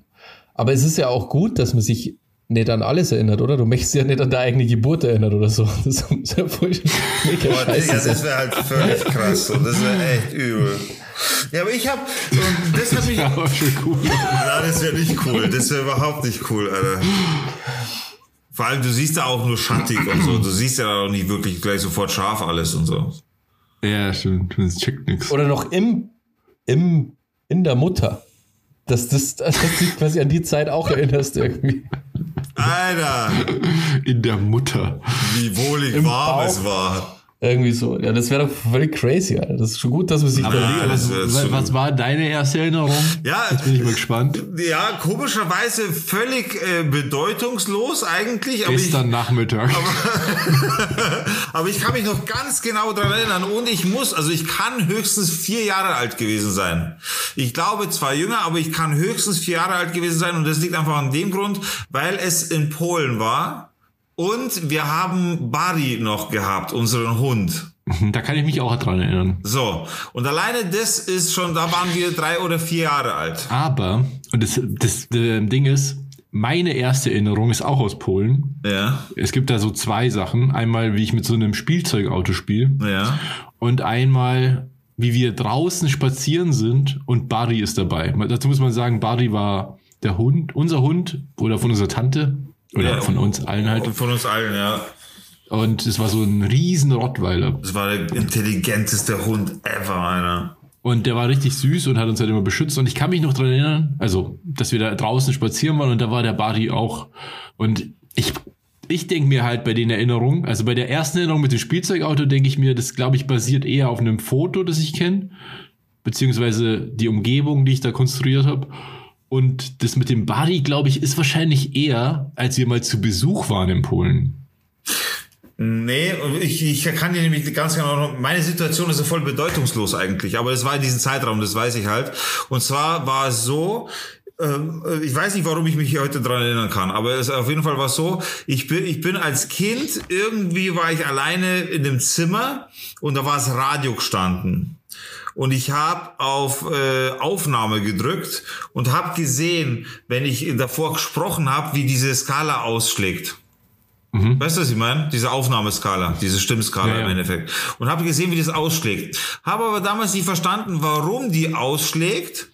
Aber es ist ja auch gut, dass man sich nicht an alles erinnert, oder? Du möchtest ja nicht an deine eigene Geburt erinnern oder so. [LAUGHS] Das ist ja voll mega Boah, ja, das wäre halt völlig krass und das wäre echt übel. Ja, aber ich habe und das hat mich [LAUGHS] Aber schon cool. Na, das wäre nicht cool. Das wäre überhaupt nicht cool, Alter. Vor allem, du siehst ja auch nur schattig und so. Du siehst ja auch nicht wirklich gleich sofort scharf alles und so. Ja, stimmt. Das checkt nix. Oder noch im, im, in der Mutter. Dass, das, dass du dich quasi an die Zeit auch erinnerst irgendwie. Alter, In der Mutter. wie wohlig Im warm Bauch. es war. Irgendwie so. Ja, das wäre doch völlig crazy, Alter. Das ist schon gut, dass wir sich Aber überlegen. das was, was, war deine erste Erinnerung? Ja, Jetzt bin ich mal gespannt. ja, komischerweise völlig äh, bedeutungslos eigentlich, aber ich, Gestern Nachmittag. [LAUGHS] aber ich kann mich noch ganz genau daran erinnern und ich muss, also ich kann höchstens vier Jahre alt gewesen sein. Ich glaube zwar jünger, aber ich kann höchstens vier Jahre alt gewesen sein und das liegt einfach an dem Grund, weil es in Polen war und wir haben Bari noch gehabt, unseren Hund. [LAUGHS] Da kann ich mich auch dran erinnern. So, und alleine das ist schon, da waren wir drei oder vier Jahre alt. Aber, und das, das äh, Ding ist, meine erste Erinnerung ist auch aus Polen. Ja, Es gibt da so zwei Sachen. Einmal, wie ich mit so einem Spielzeugauto spiele. ja. Und einmal, wie wir draußen spazieren sind und Barry ist dabei. Dazu muss man sagen, Barry war der Hund, unser Hund oder von unserer Tante oder Ja, von uns allen halt. Von uns allen, ja. Und es war so ein riesen Rottweiler. Das war der intelligenteste Hund ever, einer. Und der war richtig süß und hat uns halt immer beschützt. Und ich kann mich noch dran erinnern, also, dass wir da draußen spazieren waren und da war der Barry auch. Und ich, ich denke mir halt bei den Erinnerungen, also bei der ersten Erinnerung mit dem Spielzeugauto, denke ich mir, das glaube ich basiert eher auf einem Foto, das ich kenne, beziehungsweise die Umgebung, die ich da konstruiert habe. Und das mit dem Barry, glaube ich, ist wahrscheinlich eher, als wir mal zu Besuch waren in Polen. Nee, ich, ich kann dir nämlich ganz genau, meine Situation ist ja voll bedeutungslos eigentlich, aber es war in diesem Zeitraum, das weiß ich halt. Und zwar war es so, ähm, ich weiß nicht, warum ich mich hier heute dran erinnern kann, aber es auf jeden Fall war so, ich bin, ich bin als Kind, irgendwie war ich alleine in dem Zimmer und da war das Radio gestanden. Und ich habe auf äh, Aufnahme gedrückt und habe gesehen, wenn ich davor gesprochen habe, wie diese Skala ausschlägt. Weißt du, was ich meine? Diese Aufnahmeskala, diese Stimmskala Ja, ja. im Endeffekt. Und habe gesehen, wie das ausschlägt. Habe aber damals nicht verstanden, warum die ausschlägt.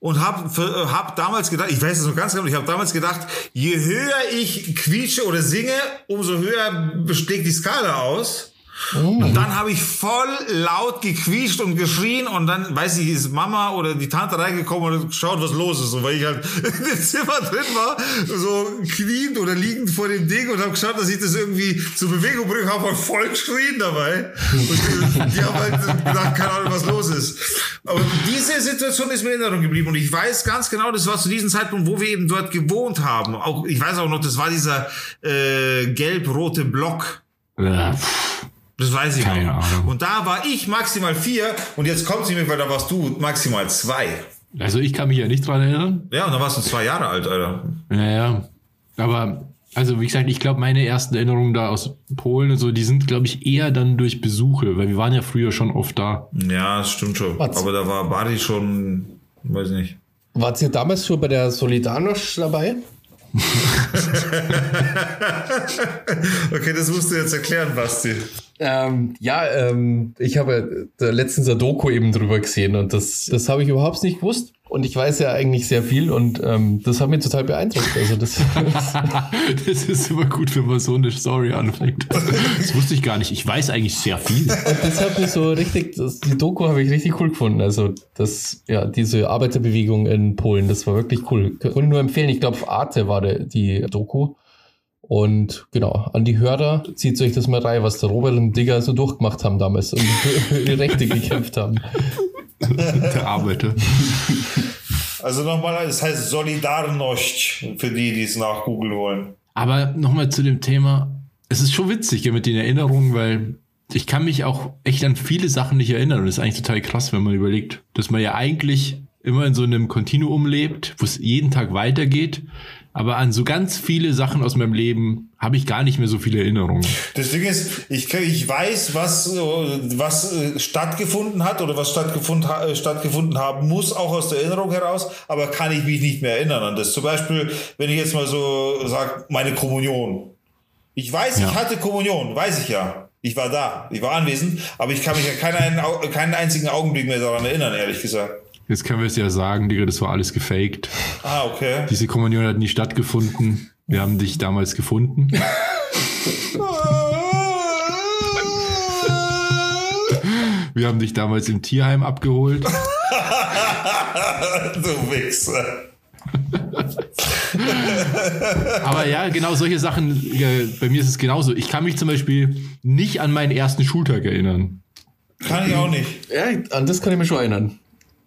Und habe hab damals gedacht, ich weiß es noch ganz genau, ich habe damals gedacht, je höher ich quietsche oder singe, umso höher schlägt die Skala aus. Und dann habe ich voll laut gequietscht und geschrien und dann, weiß ich, ist Mama oder die Tante reingekommen und geschaut, was los ist. Und weil ich halt [LAUGHS] in dem Zimmer drin war, so kniend oder liegend vor dem Ding und habe geschaut, dass ich das irgendwie zur Bewegung bringe, habe halt voll geschrien dabei. Und die, haben halt gedacht, keine Ahnung, was los ist. Aber diese Situation ist mir in Erinnerung geblieben und ich weiß ganz genau, das war zu diesem Zeitpunkt, wo wir eben dort gewohnt haben. Auch, ich weiß auch noch, das war dieser äh, gelb-rote Block. Pff. Das weiß ich Keine noch. Ahnung. Und da war ich maximal vier und jetzt kommt sie mir, weil da warst du maximal zwei. Also ich kann mich ja nicht dran erinnern. Ja, und da warst du zwei Jahre alt, Alter. Naja, aber also wie gesagt, ich glaube, meine ersten Erinnerungen da aus Polen und so, die sind, glaube ich, eher dann durch Besuche, weil wir waren ja früher schon oft da. Ja, das stimmt schon. Was? Aber da war Bari schon, weiß nicht. Wart ihr damals schon bei der Solidarność dabei? [LAUGHS] Okay, das musst du jetzt erklären, Basti. Ähm, ja, ähm, ich habe da letztens ein Doku eben drüber gesehen und das, das habe ich überhaupt nicht gewusst. Und ich weiß ja eigentlich sehr viel und ähm, das hat mich total beeindruckt. Also das, [LAUGHS] [LAUGHS] das ist immer gut, wenn man so eine Story anfängt. Das wusste ich gar nicht. Ich weiß eigentlich sehr viel. Und das hat mich so richtig, das, die Doku habe ich richtig cool gefunden. Also das, ja, diese Arbeiterbewegung in Polen, das war wirklich cool. Kann ich nur empfehlen. Ich glaube, Arte war der, die Doku. Und genau, an die Hörer, zieht euch das mal rein, was der Robert und Digger so durchgemacht haben damals und [LAUGHS] für die Rechte gekämpft haben. Der Arbeiter. Also nochmal, das heißt Solidarność für die, die es nachgoogeln wollen. Aber nochmal zu dem Thema. Es ist schon witzig ja, mit den Erinnerungen, weil ich kann mich auch echt an viele Sachen nicht erinnern. Und das ist eigentlich total krass, wenn man überlegt, dass man ja eigentlich immer in so einem Kontinuum lebt, wo es jeden Tag weitergeht. Aber an so ganz viele Sachen aus meinem Leben habe ich gar nicht mehr so viele Erinnerungen. Das Ding ist, ich, ich weiß, was, äh, was äh, stattgefunden hat oder was stattgefunden, äh, stattgefunden haben muss, auch aus der Erinnerung heraus, aber kann ich mich nicht mehr erinnern an das. Zum Beispiel, wenn ich jetzt mal so sage, meine Kommunion. Ich weiß, Ja. ich hatte Kommunion, weiß ich ja. Ich war da, ich war anwesend, aber ich kann mich an keinen, keinen einzigen Augenblick mehr daran erinnern, ehrlich gesagt. Jetzt können wir es ja sagen, Digga, das war alles gefaked. Ah, okay. Diese Kommunion hat nie stattgefunden. Wir haben dich damals gefunden. Wir haben dich damals im Tierheim abgeholt. [LAUGHS] du Wichser. Aber ja, genau solche Sachen, bei mir ist es genauso. Ich kann mich zum Beispiel nicht an meinen ersten Schultag erinnern. Kann ich auch nicht. Ja, an das kann ich mich schon erinnern.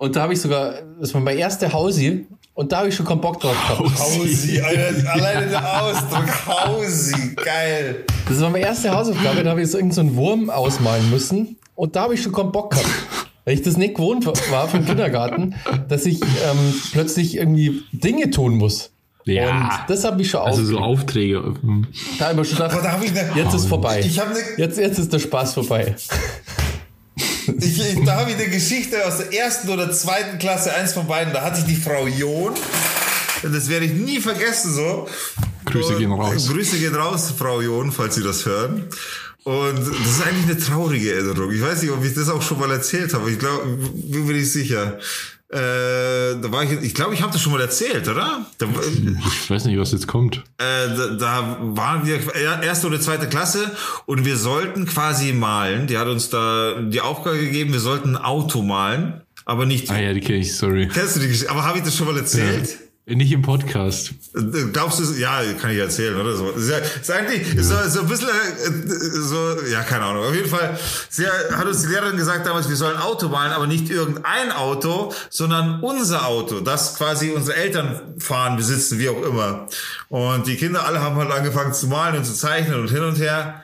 Und da habe ich sogar, das war mein erster Hausi und da habe ich schon keinen Bock drauf gehabt. Hausi, Alter, alleine der Ausdruck, Hausi, geil. Das war meine erste Hausaufgabe, da habe ich so irgendeinen so Wurm ausmalen müssen und da habe ich schon keinen Bock gehabt. Weil ich das nicht gewohnt war vom Kindergarten, dass ich ähm, plötzlich irgendwie Dinge tun muss. Ja. Und das habe ich schon Also so. Aufträge. Da habe ich schon Boah, gedacht, da hab ich ne, jetzt ist vorbei. Ich hab ne, Jetzt, jetzt ist der Spaß vorbei. Ich, ich, da habe ich eine Geschichte aus der ersten oder zweiten Klasse, eins von beiden. Da hatte ich die Frau John. Das werde ich nie vergessen so. Grüße gehen raus. Grüße gehen raus, Frau John, falls Sie das hören. Und das ist eigentlich eine traurige Erinnerung. Ich weiß nicht, ob ich das auch schon mal erzählt habe. Ich glaube, bin mir nicht sicher. Äh, da war ich, ich glaube, ich habe das schon mal erzählt, oder? Da, Ich weiß nicht, was jetzt kommt. äh, da, da waren wir er- erste oder zweite Klasse und wir sollten quasi malen. Die hat uns da die Aufgabe gegeben, wir sollten ein Auto malen, aber nicht. Ah ja, die kenne ich, sorry. Kennst du die Geschichte? Aber habe ich das schon mal erzählt? Nicht im Podcast. Glaubst du, ja, kann ich erzählen, oder so. Ist, ja, ist eigentlich so, so ein bisschen, äh, so, ja, keine Ahnung. Auf jeden Fall, sie hat uns die Lehrerin gesagt damals, wir sollen ein Auto malen, aber nicht irgendein Auto, sondern unser Auto, das quasi unsere Eltern fahren, besitzen, wie auch immer. Und die Kinder alle haben halt angefangen zu malen und zu zeichnen und hin und her.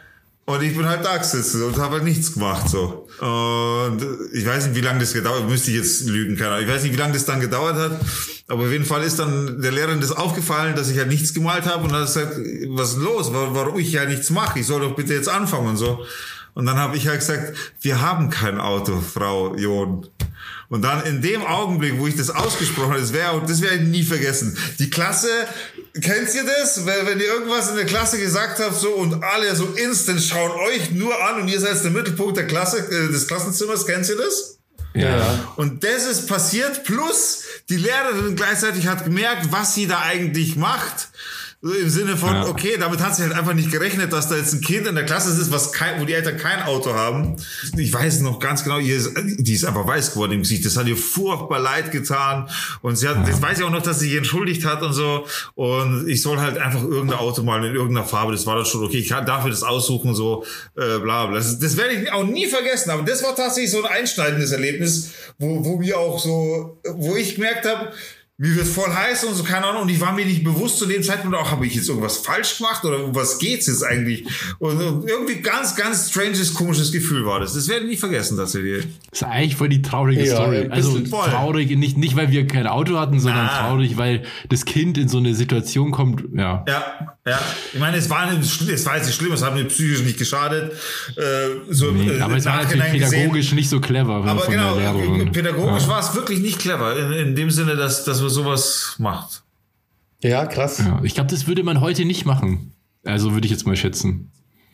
Und ich bin halt da gesessen und habe halt nichts gemacht so. Und ich weiß nicht, wie lange das gedauert müsste ich jetzt lügen, keine Ahnung. Ich weiß nicht, wie lange das dann gedauert hat. Aber auf jeden Fall ist dann der Lehrerin das aufgefallen, dass ich halt nichts gemalt habe. Und dann sie gesagt, was ist los? Wa- Warum ich ja nichts mache? Ich soll doch bitte jetzt anfangen und so. Und dann habe ich halt gesagt, wir haben kein Auto, Frau John. Und dann in dem Augenblick, wo ich das ausgesprochen habe, das wäre, das werde ich nie vergessen. Die Klasse, kennt ihr das? Wenn, wenn ihr irgendwas in der Klasse gesagt habt, so, und alle so instant schauen euch nur an und ihr seid der Mittelpunkt der Klasse, äh, des Klassenzimmers, kennt ihr das? Ja. Und das ist passiert, plus die Lehrerin gleichzeitig hat gemerkt, was sie da eigentlich macht. So Im Sinne von, Ja. okay, damit hat sie halt einfach nicht gerechnet, dass da jetzt ein Kind in der Klasse ist, was kein, wo die Eltern kein Auto haben. Ich weiß noch ganz genau, ist, die ist einfach weiß geworden im Gesicht. Das hat ihr furchtbar leid getan. Und sie hat, das weiß ich auch noch, dass sie sich entschuldigt hat und so. Und ich soll halt einfach irgendein Auto malen in irgendeiner Farbe. Das war dann schon okay. Ich kann, darf mir das aussuchen, so, äh, bla, bla. Das, das werde ich auch nie vergessen. Aber das war tatsächlich so ein einschneidendes Erlebnis, wo, wo mir auch so, wo ich gemerkt habe, mir wird voll heiß und so, keine Ahnung. Und ich war mir nicht bewusst zu dem Zeitpunkt auch, habe ich jetzt irgendwas falsch gemacht oder um was geht's jetzt eigentlich? Und irgendwie ganz, ganz stranges, komisches Gefühl war das. Das werde ich nie vergessen, tatsächlich. Das ist eigentlich voll die traurige Ja, Story. Also voll. traurig, nicht, nicht weil wir kein Auto hatten, sondern Ah. traurig, weil das Kind in so eine Situation kommt. Ja. Ja, ja. Ich meine, es war, nicht, schlimm- es war jetzt nicht schlimm, es hat mir psychisch nicht geschadet. Äh, so, Nee, äh, aber es war natürlich Nachhinein gesehen. pädagogisch nicht so clever Aber genau, Lehrerin. pädagogisch ja. war es wirklich nicht clever, in, in dem Sinne, dass, dass man sowas macht. Ja, krass. Ja, ich glaube, das würde man heute nicht machen. Also würde ich jetzt mal schätzen.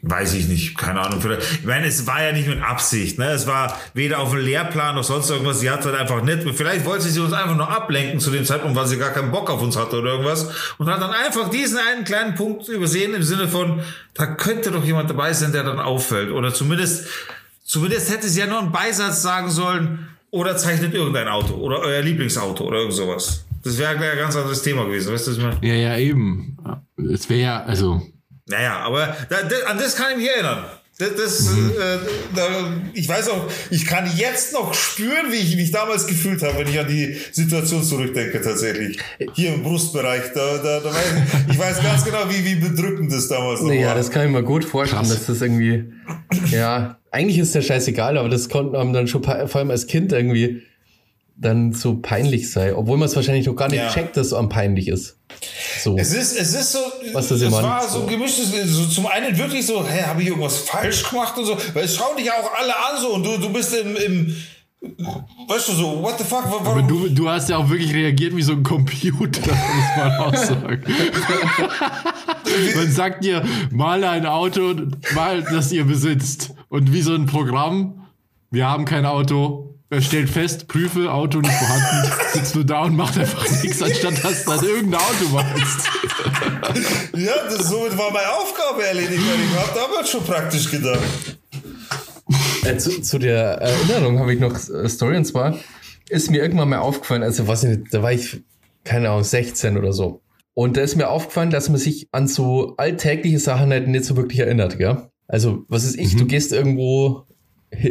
Weiß ich nicht, keine Ahnung. Ich meine, es war ja nicht mit Absicht. Ne? Es war weder auf dem Lehrplan noch sonst irgendwas. Sie hat halt einfach nicht. Vielleicht wollte sie uns einfach nur ablenken zu dem Zeitpunkt, weil sie gar keinen Bock auf uns hatte oder irgendwas. Und hat dann einfach diesen einen kleinen Punkt übersehen im Sinne von, da könnte doch jemand dabei sein, der dann auffällt. Oder zumindest, zumindest hätte sie ja nur einen Beisatz sagen sollen oder zeichnet irgendein Auto oder euer Lieblingsauto oder irgend sowas. Das wäre ein ganz anderes Thema gewesen. Weißt du, was ich meine? Ja, ja, eben. Es wäre ja, also, Naja, aber da, da, an das kann ich mich erinnern. Das, das, Mhm. äh, da, ich weiß auch, ich kann jetzt noch spüren, wie ich mich damals gefühlt habe, wenn ich an die Situation zurückdenke, tatsächlich. Hier im Brustbereich, da, da, da weiß ich, ich weiß ganz genau, wie, wie bedrückend das damals noch Ja, war. das kann ich mir gut vorstellen, Krass. dass das irgendwie, ja, eigentlich ist der scheißegal, aber das konnte einem dann schon, vor allem als Kind irgendwie, dann so peinlich sein, obwohl man es wahrscheinlich noch gar nicht Ja. checkt, dass es einem peinlich ist. So. Es ist, es ist so, Was das es war so so. gemischtes, so zum einen wirklich so, hä, habe ich irgendwas falsch gemacht und so, weil es schauen dich ja auch alle an so und du, du bist im, im, weißt du so, what the fuck, wa- aber warum, du, du hast ja auch wirklich reagiert wie so ein Computer, [LAUGHS] muss man auch sagen. [LAUGHS] man sagt dir, male ein Auto, mal, das ihr besitzt. Und wie so ein Programm, wir haben kein Auto, er stellt fest, prüfe, Auto nicht vorhanden, [LAUGHS] sitzt nur da und macht einfach nichts, anstatt dass du dann irgendein Auto machst. ja, das, somit war meine Aufgabe erledigt, weil ich habe damals schon praktisch gedacht. Äh, zu, zu der Erinnerung habe ich noch eine Story und zwar ist mir irgendwann mal aufgefallen, also was ich nicht, da war ich, keine Ahnung, 16 oder so. Und da ist mir aufgefallen, dass man sich an so alltägliche Sachen halt nicht so wirklich erinnert, gell? Also, was ist ich? Du gehst irgendwo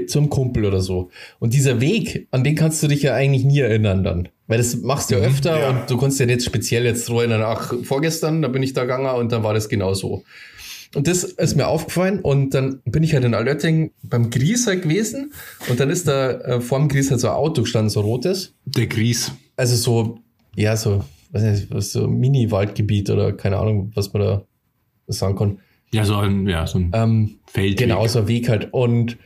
zum Kumpel oder so. Und dieser Weg, an den kannst du dich ja eigentlich nie erinnern dann. Weil das machst du ja öfter ja. und du kannst ja jetzt speziell jetzt so erinnern, ach, vorgestern, da bin ich da gegangen und dann war das genau so. Und das ist mir aufgefallen und dann bin ich halt in Alötting beim Gries halt gewesen und dann ist da äh, vor dem Gries halt so ein Auto gestanden, so rotes. Der Gries. Also so, ja, so, weiß nicht, was so Mini-Waldgebiet oder keine Ahnung, was man da sagen kann. Ja, so ein, ja, so ein Ähm, Feldweg. Genau, so ein Weg halt. Und,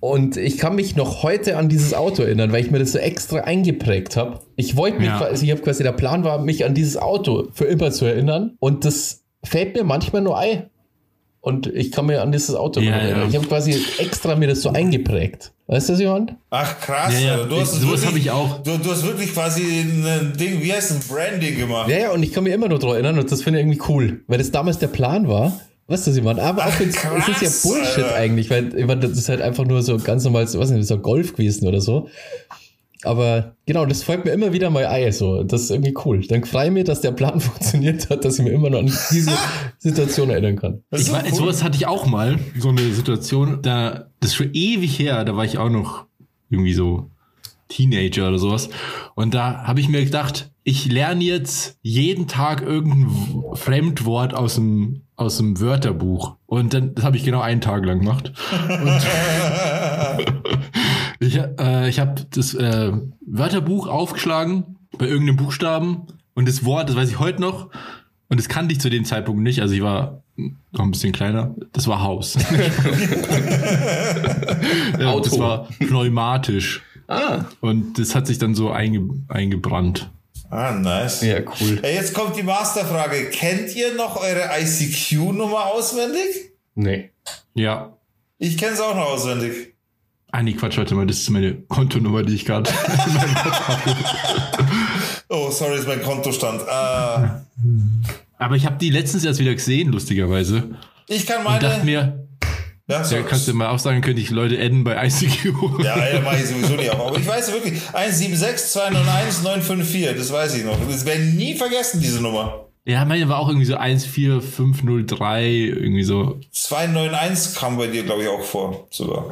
und ich kann mich noch heute an dieses Auto erinnern, weil ich mir das so extra eingeprägt habe. Ich wollte mich, Ja. quasi- ich habe quasi, der Plan war, mich an dieses Auto für immer zu erinnern. Und das fällt mir manchmal nur ein. Und ich kann mir an dieses Auto Ja, noch erinnern. ja. Ich habe quasi extra mir das so eingeprägt. Weißt du das, Johann? Ach krass, Ja, ja, Alter. du hast es sowas wirklich- hab ich auch. Du, du hast wirklich quasi ein Ding, wie heißt ein Branding gemacht. Ja, ja, und ich kann mich immer nur daran erinnern und das finde ich irgendwie cool, weil das damals der Plan war. Weißt du, Simon? Aber auch Ach, jetzt, es ist krass, ja Bullshit Alter. eigentlich, weil ich meine, das ist halt einfach nur so ganz normal, so, was nicht, so Golf gewesen oder so. Aber genau, das folgt mir immer wieder mal ein, so. Das ist irgendwie cool. Dann freue ich mich, dass der Plan [LAUGHS] funktioniert hat, dass ich mir immer noch an diese [LAUGHS] Situation erinnern kann. Das Ich doch cool. sowas hatte ich auch mal, so eine Situation, da, das ist schon ewig her, da war ich auch noch irgendwie so Teenager oder sowas. Und da habe ich mir gedacht, ich lerne jetzt jeden Tag irgendein Fremdwort aus dem, aus dem Wörterbuch. Und dann, das habe ich genau einen Tag lang gemacht. Und [LAUGHS] ich äh, ich habe das äh, Wörterbuch aufgeschlagen bei irgendeinem Buchstaben und das Wort, das weiß ich heute noch, und das kannte ich zu dem Zeitpunkt nicht. Also ich war noch ein bisschen kleiner. Das war Haus. [LAUGHS] ja, Auto. Das war pneumatisch. Ah. Und das hat sich dann so einge eingebrannt. Ah, nice. Ja, cool. Ey, jetzt kommt die Masterfrage. Kennt ihr noch eure ICQ-Nummer auswendig? Nee. Ja. Ich kenne es auch noch auswendig. Ah, nee, Quatsch, warte mal, das ist meine Kontonummer, die ich gerade [LAUGHS] in meinem Kopf habe. Oh, sorry, ist mein Kontostand. Äh, Aber ich habe die letztens erst wieder gesehen, lustigerweise. ich kann Und meine. dachte mir, ja, ja, sorry. kannst du mal auch sagen, könnte ich Leute adden bei ICQ. Ja, ja, [LAUGHS] mache ich sowieso nicht auf. Aber ich weiß wirklich, 176 291 954, das weiß ich noch. Das werde ich nie vergessen, diese Nummer. Ja, meine war auch irgendwie so 14503, irgendwie so 291 kam bei dir, glaube ich, auch vor. Sogar.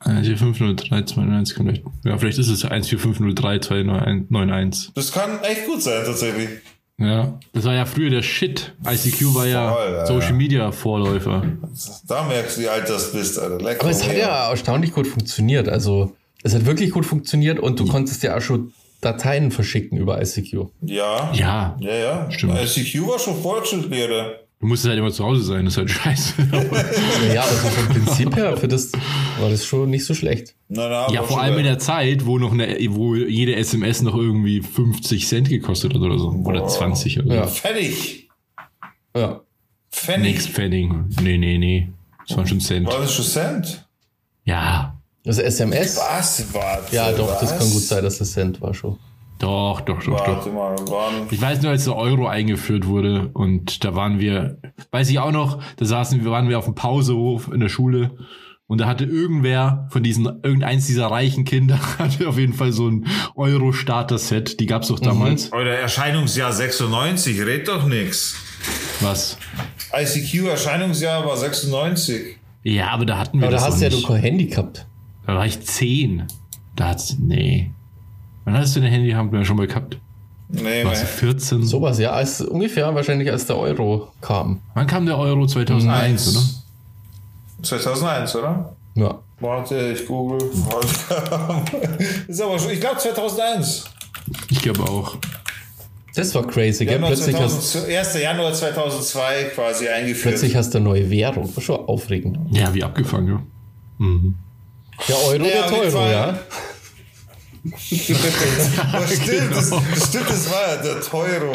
14503, 291, vielleicht. Ja, vielleicht ist es 14503, 291. Das kann echt gut sein, tatsächlich. Ja, das war ja früher der Shit. ICQ war ja Voll, ja. Social Media Vorläufer. Da merkst du, wie alt das bist, Alter. Lecker. Aber es hat ja erstaunlich gut funktioniert. Also, es hat wirklich gut funktioniert und du konntest ja auch schon Dateien verschicken über ICQ. Ja. Ja, Ja, ja. Stimmt. ICQ war schon Fortschrittslehre. Du musstest halt immer zu Hause sein, das ist halt scheiße. [LAUGHS] Ja, also vom Prinzip her für das war das schon nicht so schlecht. Na, na, ja, vor allem in der Zeit, wo noch eine, wo jede SMS noch irgendwie 50 Cent gekostet hat oder so. Oder Boah. 20 oder Ja. so. Pfennig. Ja. Pfennig. Nix Pfennig. Nee, nee, nee. Das waren schon Cent. War das schon Cent? Ja, Also SMS? Was? Warte. Ja, doch, das was? kann gut sein, dass das Cent war schon. Doch, doch, doch, doch. Warte mal, waren. Ich weiß nur, als der Euro eingeführt wurde und da waren wir, weiß ich auch noch, da saßen wir, waren wir auf dem Pausehof in der Schule und da hatte irgendwer von diesen, irgendeins dieser reichen Kinder [LAUGHS] hatte auf jeden Fall so ein Euro-Starter-Set, die gab's doch damals. Euer Erscheinungsjahr 96, red doch nix. Was? ICQ Erscheinungsjahr war 96. Ja, aber da hatten wir Aber da das hast noch du ja nicht. du kein Handy gehabt. Da war ich zehn. Da hat's, nee. Wann hast du dein Handy? Haben wir ja schon mal gehabt. Nee, Warst du nee. 14? Sowas, ja, als ungefähr wahrscheinlich als der Euro kam. Wann kam der Euro 2001, Eins. oder? 2001, oder? Ja. Warte, ich google. [LAUGHS] ist aber schon, ich glaube 2001. Ich glaube auch. Das war crazy, gell? Januar Plötzlich hast, 2000, 1. Januar 2002 quasi eingeführt. plötzlich hast du eine neue Währung. War schon aufregend. Ja, wie abgefangen, ja. Mhm. Der Euro, Ja, der Teuro, ja. Stimmt, das, das stimmt, das war ja der Teuro.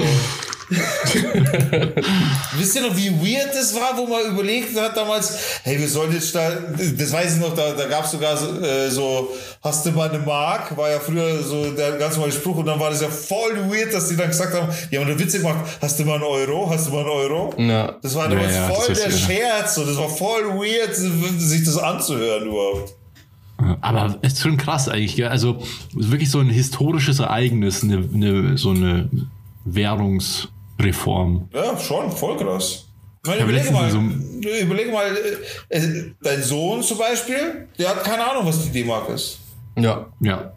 Wisst ihr noch, wie weird das war, wo man überlegt hat damals, hey, wir sollen jetzt da, das weiß ich noch, da, da gab es sogar so, äh, so, hast du mal eine Mark, war ja früher so der ganz normale Spruch und dann war das ja voll weird, dass die dann gesagt haben, die haben da Witze gemacht, hast du mal einen Euro, hast du mal einen Euro? Ja. Das war Ja, damals ja, voll das der. Scherz und das war voll weird, sich das anzuhören überhaupt. Aber es ist schon krass eigentlich, gell? Also wirklich so ein historisches Ereignis, eine, eine, so eine Währungsreform. Ja, schon, voll krass. Weil habe überlege mal, so überlege mal, äh, dein Sohn zum Beispiel, der hat keine Ahnung, was die D-Mark ist. Ja. Ja.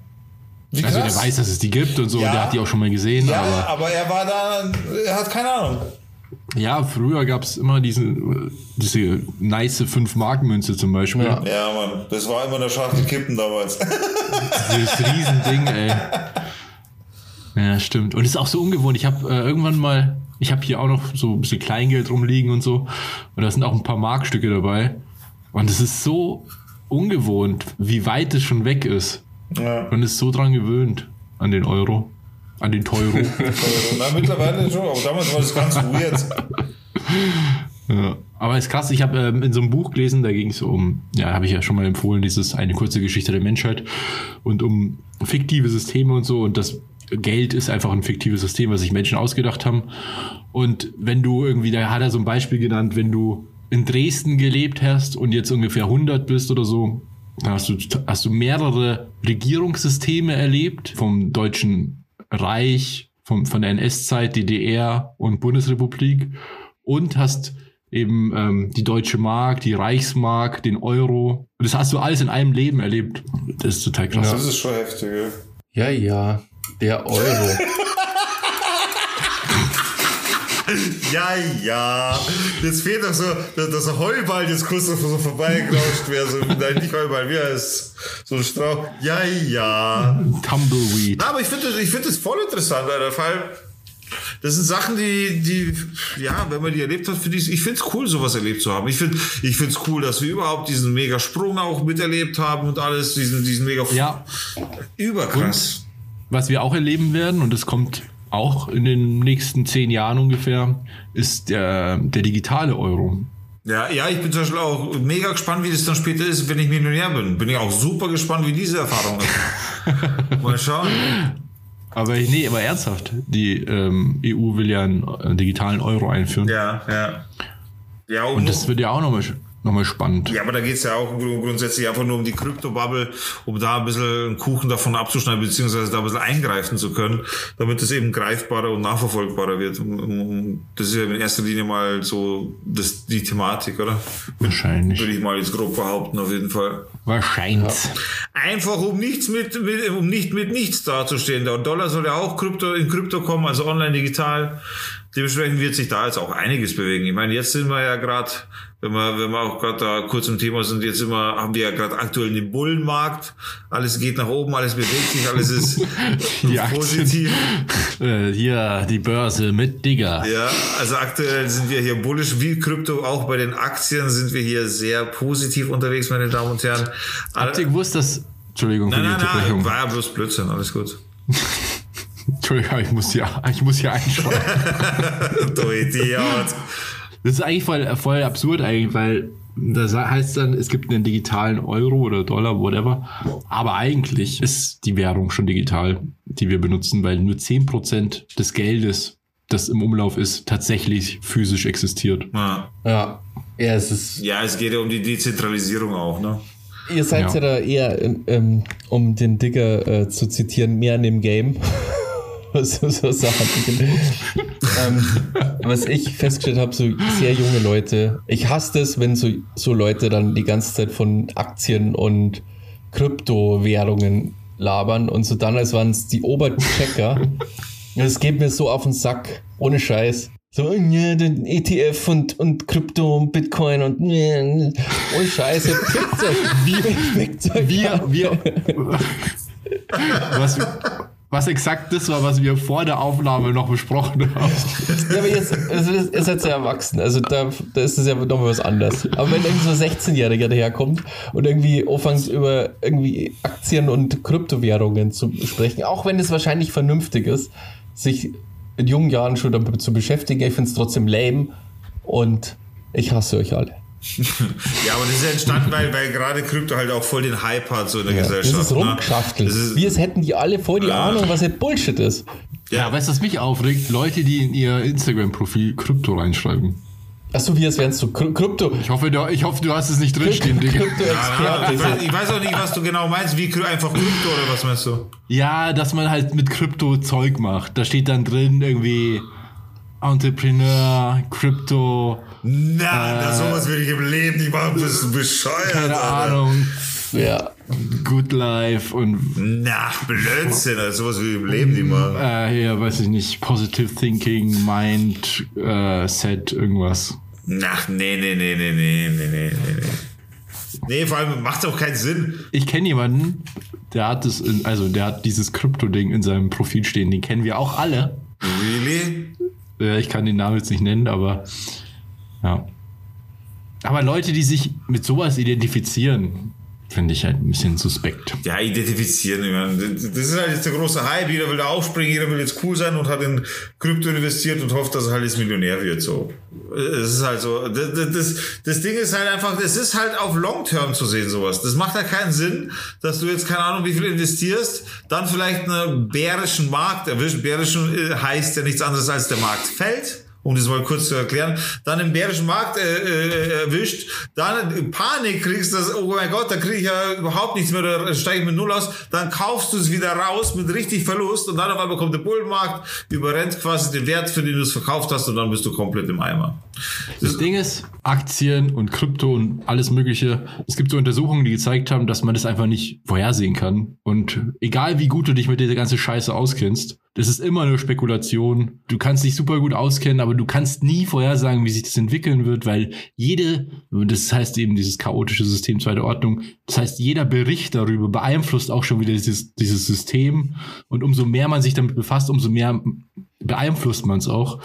Wie Also der krass. weiß, dass es die gibt und so, Ja. und der hat die auch schon mal gesehen, ja, aber aber er war da, er hat keine Ahnung. Ja, früher gab es immer diesen, diese nice 5-Mark-Münze zum Beispiel. Ja. Ja, Mann, das war immer eine Schachtel Kippen damals. [LAUGHS] Dieses Riesending, ey. Ja, stimmt. Und ist auch so ungewohnt. Ich habe äh, irgendwann mal, ich habe hier auch noch so ein bisschen Kleingeld rumliegen und so. Und da sind auch ein paar Markstücke dabei. Und es ist so ungewohnt, wie weit es schon weg ist. ja. Man ist so dran gewöhnt an den Euro, an den Teuro. [LAUGHS] Na, mittlerweile schon, aber damals war das ganz weird. Ja. Aber ist krass, ich habe ähm, in so einem Buch gelesen, da ging es um, ja, habe ich ja schon mal empfohlen, dieses eine kurze Geschichte der Menschheit und um fiktive Systeme und so und das Geld ist einfach ein fiktives System, was sich Menschen ausgedacht haben. Und wenn du irgendwie, da hat er so ein Beispiel genannt, wenn du in Dresden gelebt hast und jetzt ungefähr 100 bist oder so, dann hast du, hast du mehrere Regierungssysteme erlebt, vom Deutschen Reich, vom, von der NS-Zeit, DDR und Bundesrepublik und hast eben ähm, die Deutsche Mark, die Reichsmark, den Euro. Und das hast du alles in einem Leben erlebt. Das ist total krass. Das ist schon heftig, ja. Ja, ja. Der Euro. [LAUGHS] Ja, ja. Jetzt fehlt noch so, dass der Heuball jetzt kurz noch so vorbeigerauscht wäre. So, nein, nicht Heuball, wie heißt So ein Strauch. Ja, ja. Tumbleweed. Na, aber ich finde ich finde das voll interessant, Alter, weil das sind Sachen, die, die, ja, wenn man die erlebt hat, finde ich, ich finde es cool, sowas erlebt zu haben. Ich finde, ich finde es cool, dass wir überhaupt diesen mega Sprung auch miterlebt haben und alles, diesen, diesen mega, Ja, überkrass. was wir auch erleben werden, und das kommt auch in den nächsten zehn Jahren ungefähr, ist der, der digitale Euro. Ja, ja, ich bin zum Beispiel auch mega gespannt, wie das dann später ist, wenn ich Millionär bin. Bin ich auch super gespannt, wie diese Erfahrung ist. [LAUGHS] Mal schauen. Aber nee, aber ernsthaft, die ähm, EU will ja einen, äh, digitalen Euro einführen. Ja, ja. Ja, Und das wird ja auch nochmal noch mal spannend. Ja, aber da geht's ja auch grund- grundsätzlich einfach nur um die Kryptobubble, um da ein bisschen einen Kuchen davon abzuschneiden, beziehungsweise da ein bisschen eingreifen zu können, damit es eben greifbarer und nachverfolgbarer wird. Das ist ja in erster Linie mal so das, die Thematik, oder? Wahrscheinlich. Würde ich mal jetzt grob behaupten, auf jeden Fall. Wahrscheinlich. Einfach um nichts mit, mit um nicht mit nichts dazustehen. Der Dollar soll ja auch Krypto, in Krypto kommen, also online digital. Dementsprechend wird sich da jetzt auch einiges bewegen. Ich meine, jetzt sind wir ja gerade, wenn wir, wenn wir auch gerade da kurz im Thema sind, jetzt immer, haben wir ja gerade aktuell einen Bullenmarkt. Alles geht nach oben, alles bewegt sich, alles ist [LAUGHS] positiv. Äh, hier die Börse mit Digger. Ja, also aktuell sind wir hier bullisch wie Krypto. Auch bei den Aktien sind wir hier sehr positiv unterwegs, meine Damen und Herren. Habt ihr gewusst, dass. Entschuldigung für Nein, die nein, Unterbrechung. nein, war ja bloß Blödsinn, alles gut. [LAUGHS] Entschuldigung, ich muss hier, ich muss hier [LAUGHS] einschreiben. Du Idiot. Das ist eigentlich voll, voll absurd eigentlich, weil das heißt dann, es gibt einen digitalen Euro oder Dollar, whatever. Aber eigentlich ist die Währung schon digital, die wir benutzen, weil nur 10% des Geldes, das im Umlauf ist, tatsächlich physisch existiert. Ja. Ja. Ja, es ist. Ja, es geht ja um die Dezentralisierung auch, ne? Ihr seid ja, Ja. da eher, ähm, um den Digger äh, zu zitieren, mehr in dem Game. [LAUGHS] so, so Sachen. ähm, was ich festgestellt habe, so sehr junge Leute. Ich hasse das, wenn so, so Leute dann die ganze Zeit von Aktien und Kryptowährungen labern und so dann, als waren es die Oberchecker. [LAUGHS] Es geht mir so auf den Sack. Ohne Scheiß. So, ja, den ETF und, und Krypto und Bitcoin und ja, ohne Scheiße. Fickt euch. Fickt euch Wir, wir, [LAUGHS] was, was exakt das war, was wir vor der Aufnahme noch besprochen haben. Ja, aber jetzt, das- ihr seid ja erwachsen, also da, da ist es ja nochmal was anderes. Aber wenn irgendwie so ein 16-Jähriger daherkommt und irgendwie anfängt über irgendwie Aktien und Kryptowährungen zu sprechen, auch wenn es wahrscheinlich vernünftig ist, sich in jungen Jahren schon damit zu beschäftigen, ich finde es trotzdem lame und ich hasse euch alle. Ja, aber das ist ja entstanden, weil, weil gerade Krypto halt auch voll den Hype hat, so in der Das Gesellschaft. ist ne? rumgeschachtelt. Das ist- Wie es hätten die alle voll die Ja. Ahnung, was jetzt Bullshit ist. Ja, weißt du, was mich aufregt? Leute, die in ihr Instagram-Profil Krypto reinschreiben. Achso, wie es wären so Kry- Krypto. Ich hoffe, du, ich hoffe, du hast es nicht drinstehen, Digga. Ja, na, ich, weiß, Krypto-Experte. ich weiß auch nicht, was du genau meinst. Wie einfach Krypto oder was meinst du? Ja, dass man halt mit Krypto Zeug macht. Da steht dann drin irgendwie, Entrepreneur, Crypto, Na, na, sowas würde ich im Leben nicht machen. Bist du bescheuert? keine Alter. Ahnung, Ja. Good Life und Na, Blödsinn, Alter. sowas würde ich im Leben nicht machen. äh, hier, weiß ich nicht, Positive Thinking, Mind, äh, Set, irgendwas. Ach, nee, nee, nee, nee, nee, nee, nee, nee, nee. Nee, vor allem macht auch keinen Sinn. Ich kenne jemanden, der hat das, in, also der hat dieses Krypto-Ding in seinem Profil stehen. Den kennen wir auch alle. Really? Äh, ich kann den Namen jetzt nicht nennen, aber ja. Aber Leute, die sich mit sowas identifizieren, finde ich halt ein bisschen suspekt. Ja, identifizieren. meine, Das ist halt jetzt der große Hype. Jeder will da aufspringen, jeder will jetzt cool sein und hat in Krypto investiert und hofft, dass er halt jetzt Millionär wird. So. Es ist halt so. Das, das, das Ding ist halt einfach, es ist halt auf Long Term zu sehen, sowas. Das macht halt keinen Sinn, dass du jetzt keine Ahnung, wie viel investierst, dann vielleicht einen bärischen Markt erwischt. Bärischen äh, heißt ja nichts anderes als der Markt fällt um das mal kurz zu erklären, dann im bärischen Markt äh, äh, erwischt, dann Panik kriegst, dass, oh mein Gott, da kriege ich ja überhaupt nichts mehr, da steige ich mit Null aus, dann kaufst du es wieder raus mit richtig Verlust und dann auf einmal kommt der Bullenmarkt, überrennt quasi den Wert, für den du es verkauft hast und dann bist du komplett im Eimer. Das Ding ist, Aktien und Krypto und alles Mögliche. Es gibt so Untersuchungen, die gezeigt haben, dass man das einfach nicht vorhersehen kann. Und egal wie gut du dich mit dieser ganzen Scheiße auskennst, das ist immer eine Spekulation. Du kannst dich super gut auskennen, aber du kannst nie vorhersagen, wie sich das entwickeln wird, weil jede, das heißt eben dieses chaotische System zweiter Ordnung, das heißt jeder Bericht darüber beeinflusst auch schon wieder dieses, dieses System. Und umso mehr man sich damit befasst, umso mehr beeinflusst man es auch.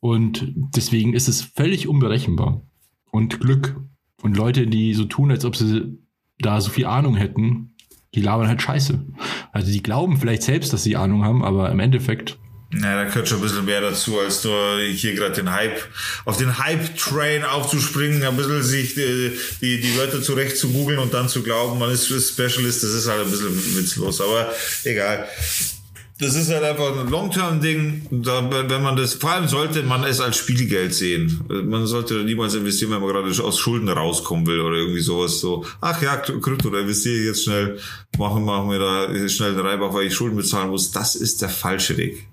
Und deswegen ist es völlig unberechenbar. Und Glück. Und Leute, die so tun, als ob sie da so viel Ahnung hätten, die labern halt Scheiße. Also die glauben vielleicht selbst, dass sie Ahnung haben, aber im Endeffekt. Ja, da gehört schon ein bisschen mehr dazu, als nur hier gerade den Hype, auf den Hype-Train aufzuspringen, ein bisschen sich die, die, die Wörter zurecht zu googeln und dann zu glauben, man ist Specialist, das ist halt ein bisschen witzlos, aber egal. Das ist halt einfach ein Long-Term-Ding. Wenn man das, vor allem sollte man es als Spielgeld sehen. Man sollte da niemals investieren, wenn man gerade aus Schulden rauskommen will oder irgendwie sowas so. Ach ja, Krypto, da investiere ich jetzt schnell, machen, machen wir da schnell einen Reibach, weil ich Schulden bezahlen muss. Das ist der falsche Weg.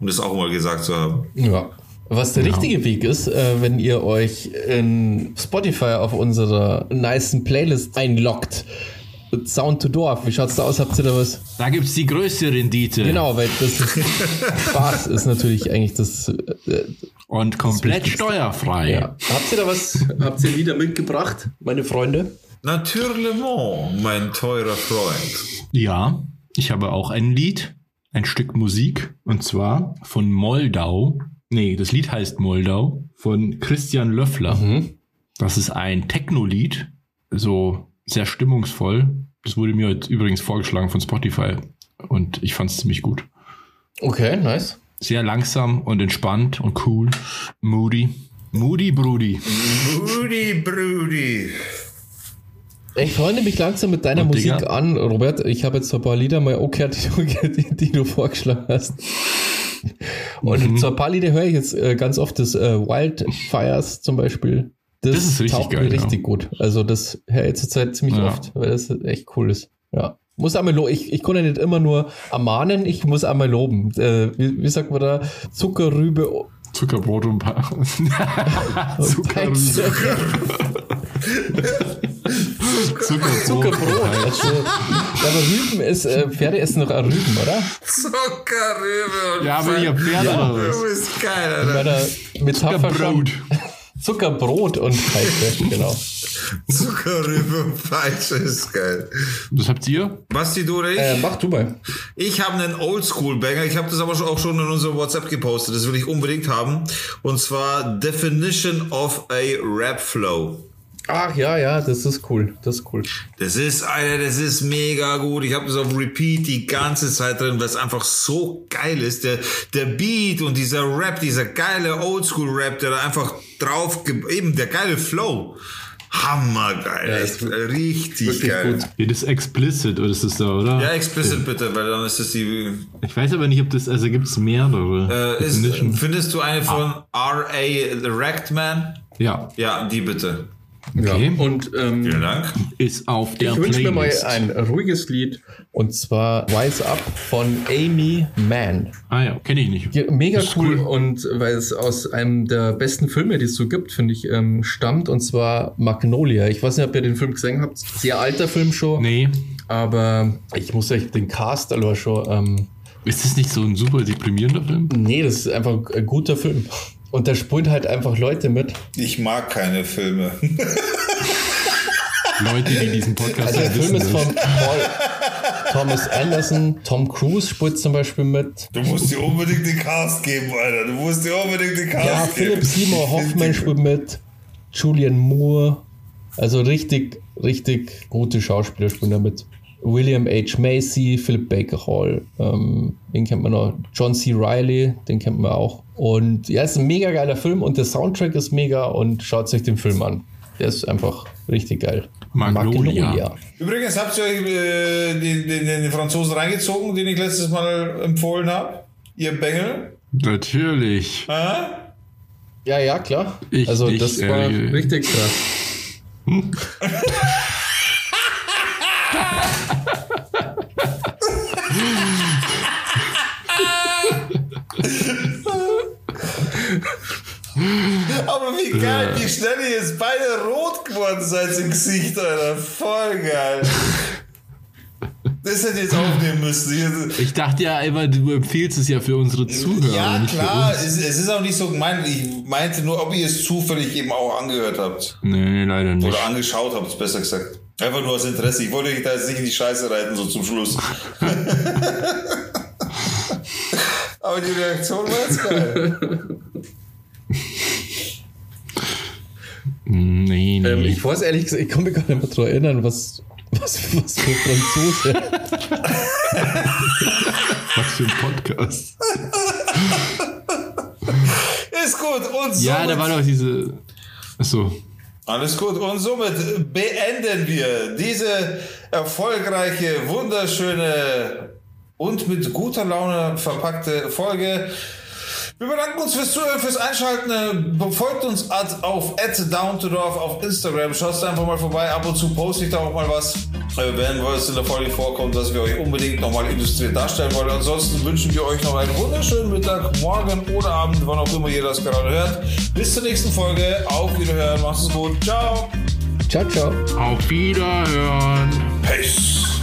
Um das auch mal gesagt zu haben. Ja. Was der richtige Weg ist, äh, wenn ihr euch in Spotify auf unserer nicen Playlist einloggt. Sound to Dorf, wie schaut's da aus? Habt ihr da was? Da gibt's die größte Rendite. Genau, weil das ist, [LAUGHS] Spaß ist natürlich eigentlich das. Äh, Und komplett Wichtigste. steuerfrei. ja. Habt ihr da was? Habt ihr Lieder mitgebracht, meine Freunde? Natürlich, mein teurer Freund. Ja, ich habe auch ein Lied, ein Stück Musik, und zwar von Moldau. Nee, das Lied heißt Moldau, von Christian Löffler. Mhm. Das ist ein Techno-Lied, so sehr stimmungsvoll. Das wurde mir jetzt übrigens vorgeschlagen von Spotify und ich fand es ziemlich gut. Okay, nice. Sehr langsam und entspannt und cool. Moody. Moody Brudi. Brudi, Brudi. Ich freue mich langsam mit deiner Und Musik Digga? an, Robert. Ich habe jetzt so ein paar Lieder mal okay, [LAUGHS] die, die, die du vorgeschlagen hast. Und Mhm. so ein paar Lieder höre ich jetzt äh, ganz oft, das äh, Wildfires zum Beispiel. Das, Das ist richtig taugt mir geil, richtig ja. gut. Also das höre ich zurzeit ziemlich Ja. oft, weil das echt cool ist. Ja. Muss einmal lo ich, ich konnte nicht immer nur ermahnen, ich muss einmal loben. Äh, wie, wie sagt man da? Zuckerrübe. Zuckerbrot und pa [LAUGHS] [LAUGHS] Zuckerrübe. [LAUGHS] Zuckerbrot. Zuckerbrot. Also, ja, aber Rüben ist, äh, Pferde essen noch auch Rüben, oder? Zuckerrübe und Ja, aber ich hab Pferde oder was? Du bist geil, Alter. Metapher schon. Zuckerbrot. Und Pfeife, [LAUGHS] genau. Zuckerrübe und Peitsche ist geil. Was habt ihr? Basti, du oder ich? Äh, mach du mal. Ich habe einen Oldschool-Banger. Ich habe das aber auch schon in unserem WhatsApp gepostet. Das will ich unbedingt haben. Und zwar Definition of a Rap Flow. Ach ja, ja, das ist cool. Das ist cool. Das ist, Alter, das ist mega gut. Ich habe das auf Repeat die ganze Zeit drin, weil es einfach so geil ist. Der, der Beat und dieser Rap, dieser geile Oldschool-Rap, der da einfach drauf, eben der geile Flow. Hammergeil. Ja, echt, ist richtig geil. gut. Ja, das ist explicit, oder ist das da, oder? Ja, explicit bitte, weil dann ist das die. Ich weiß aber nicht, ob das, also gibt es mehrere. Äh, ist, findest du eine von R.A. The Wrecked Man? ja, Ja, die bitte. Okay. Ja. Und ähm, Vielen Dank. Ist auf der ich wünsche mir mal Playlist. ein ruhiges Lied und zwar Wise Up von Amy Mann. Ah ja, kenne ich nicht. Ja, mega Ist cool, cool. und weil es aus einem der besten Filme, die es so gibt, finde ich, ähm, stammt und zwar Magnolia. Ich weiß nicht, ob ihr den Film gesehen habt. Sehr alter Film schon, Nee. aber ich muss euch den Cast aber schon. Ähm, Ist das nicht so ein super deprimierender Film? nee, das ist einfach ein guter Film. Und da spielen halt einfach Leute mit. Ich mag keine Filme. [LAUGHS] Leute, die diesen Podcast Also der Film ist von Paul Thomas Anderson, Tom Cruise spielt zum Beispiel mit. Du musst dir unbedingt den Cast geben, Alter. Du musst dir unbedingt den Cast Ja, geben. Philipp Seymour Hoffman spielt mit. Julian Moore. Also richtig, richtig gute Schauspieler spielen da mit. William H. Macy, Philip Baker Hall, ähm, den kennt man noch. John C. Riley, den kennt man auch. Und ja, ist ein mega geiler Film und der Soundtrack ist mega und schaut euch den Film an. Der ist einfach richtig geil. Magnolia. Übrigens, habt ihr euch äh, den, den, den Franzosen reingezogen, den ich letztes Mal empfohlen habe? Ihr Bengel? Natürlich. Äh? Ja, ja, klar. Ich also nicht, das war richtig krass. [LAUGHS] [LAUGHS] [LAUGHS] Aber wie geil, wie schnell ihr jetzt beide rot geworden seid im Gesicht, Alter. Voll geil. Das hätte ich jetzt aufnehmen müssen. Ich dachte ja immer, du empfiehlst es ja für unsere Zuhörer. Ja, klar, es, es ist auch nicht so gemeint. Ich meinte nur, ob ihr es zufällig eben auch angehört habt. Nee, leider nicht. Oder angeschaut habt, besser gesagt. Einfach nur aus Interesse. Ich wollte euch da jetzt nicht in die Scheiße reiten, so zum Schluss. [LAUGHS] Aber die Reaktion war jetzt geil. Nee, nee. Ähm, ich weiß ehrlich gesagt, ich kann mich gar nicht mehr daran erinnern, was, was, was für Franzose. [LAUGHS] Was für ein Podcast. Ist gut. Und Ja, somit, da war doch diese. Achso. Alles gut. Und somit beenden wir diese erfolgreiche, wunderschöne und mit guter Laune verpackte Folge. Wir bedanken uns fürs Zuhören, fürs Einschalten. Folgt uns at- auf @downtodorf auf Instagram. Schaut einfach mal vorbei. Ab und zu poste ich da auch mal was. Äh, Wenn es in der Folge vorkommt, dass wir euch unbedingt nochmal illustriert darstellen wollen. Ansonsten wünschen wir euch noch einen wunderschönen Mittag, Morgen oder Abend, wann auch immer ihr das gerade hört. Bis zur nächsten Folge. Auf Wiederhören. Macht es gut. Ciao. Ciao, ciao. Auf Wiederhören. Peace.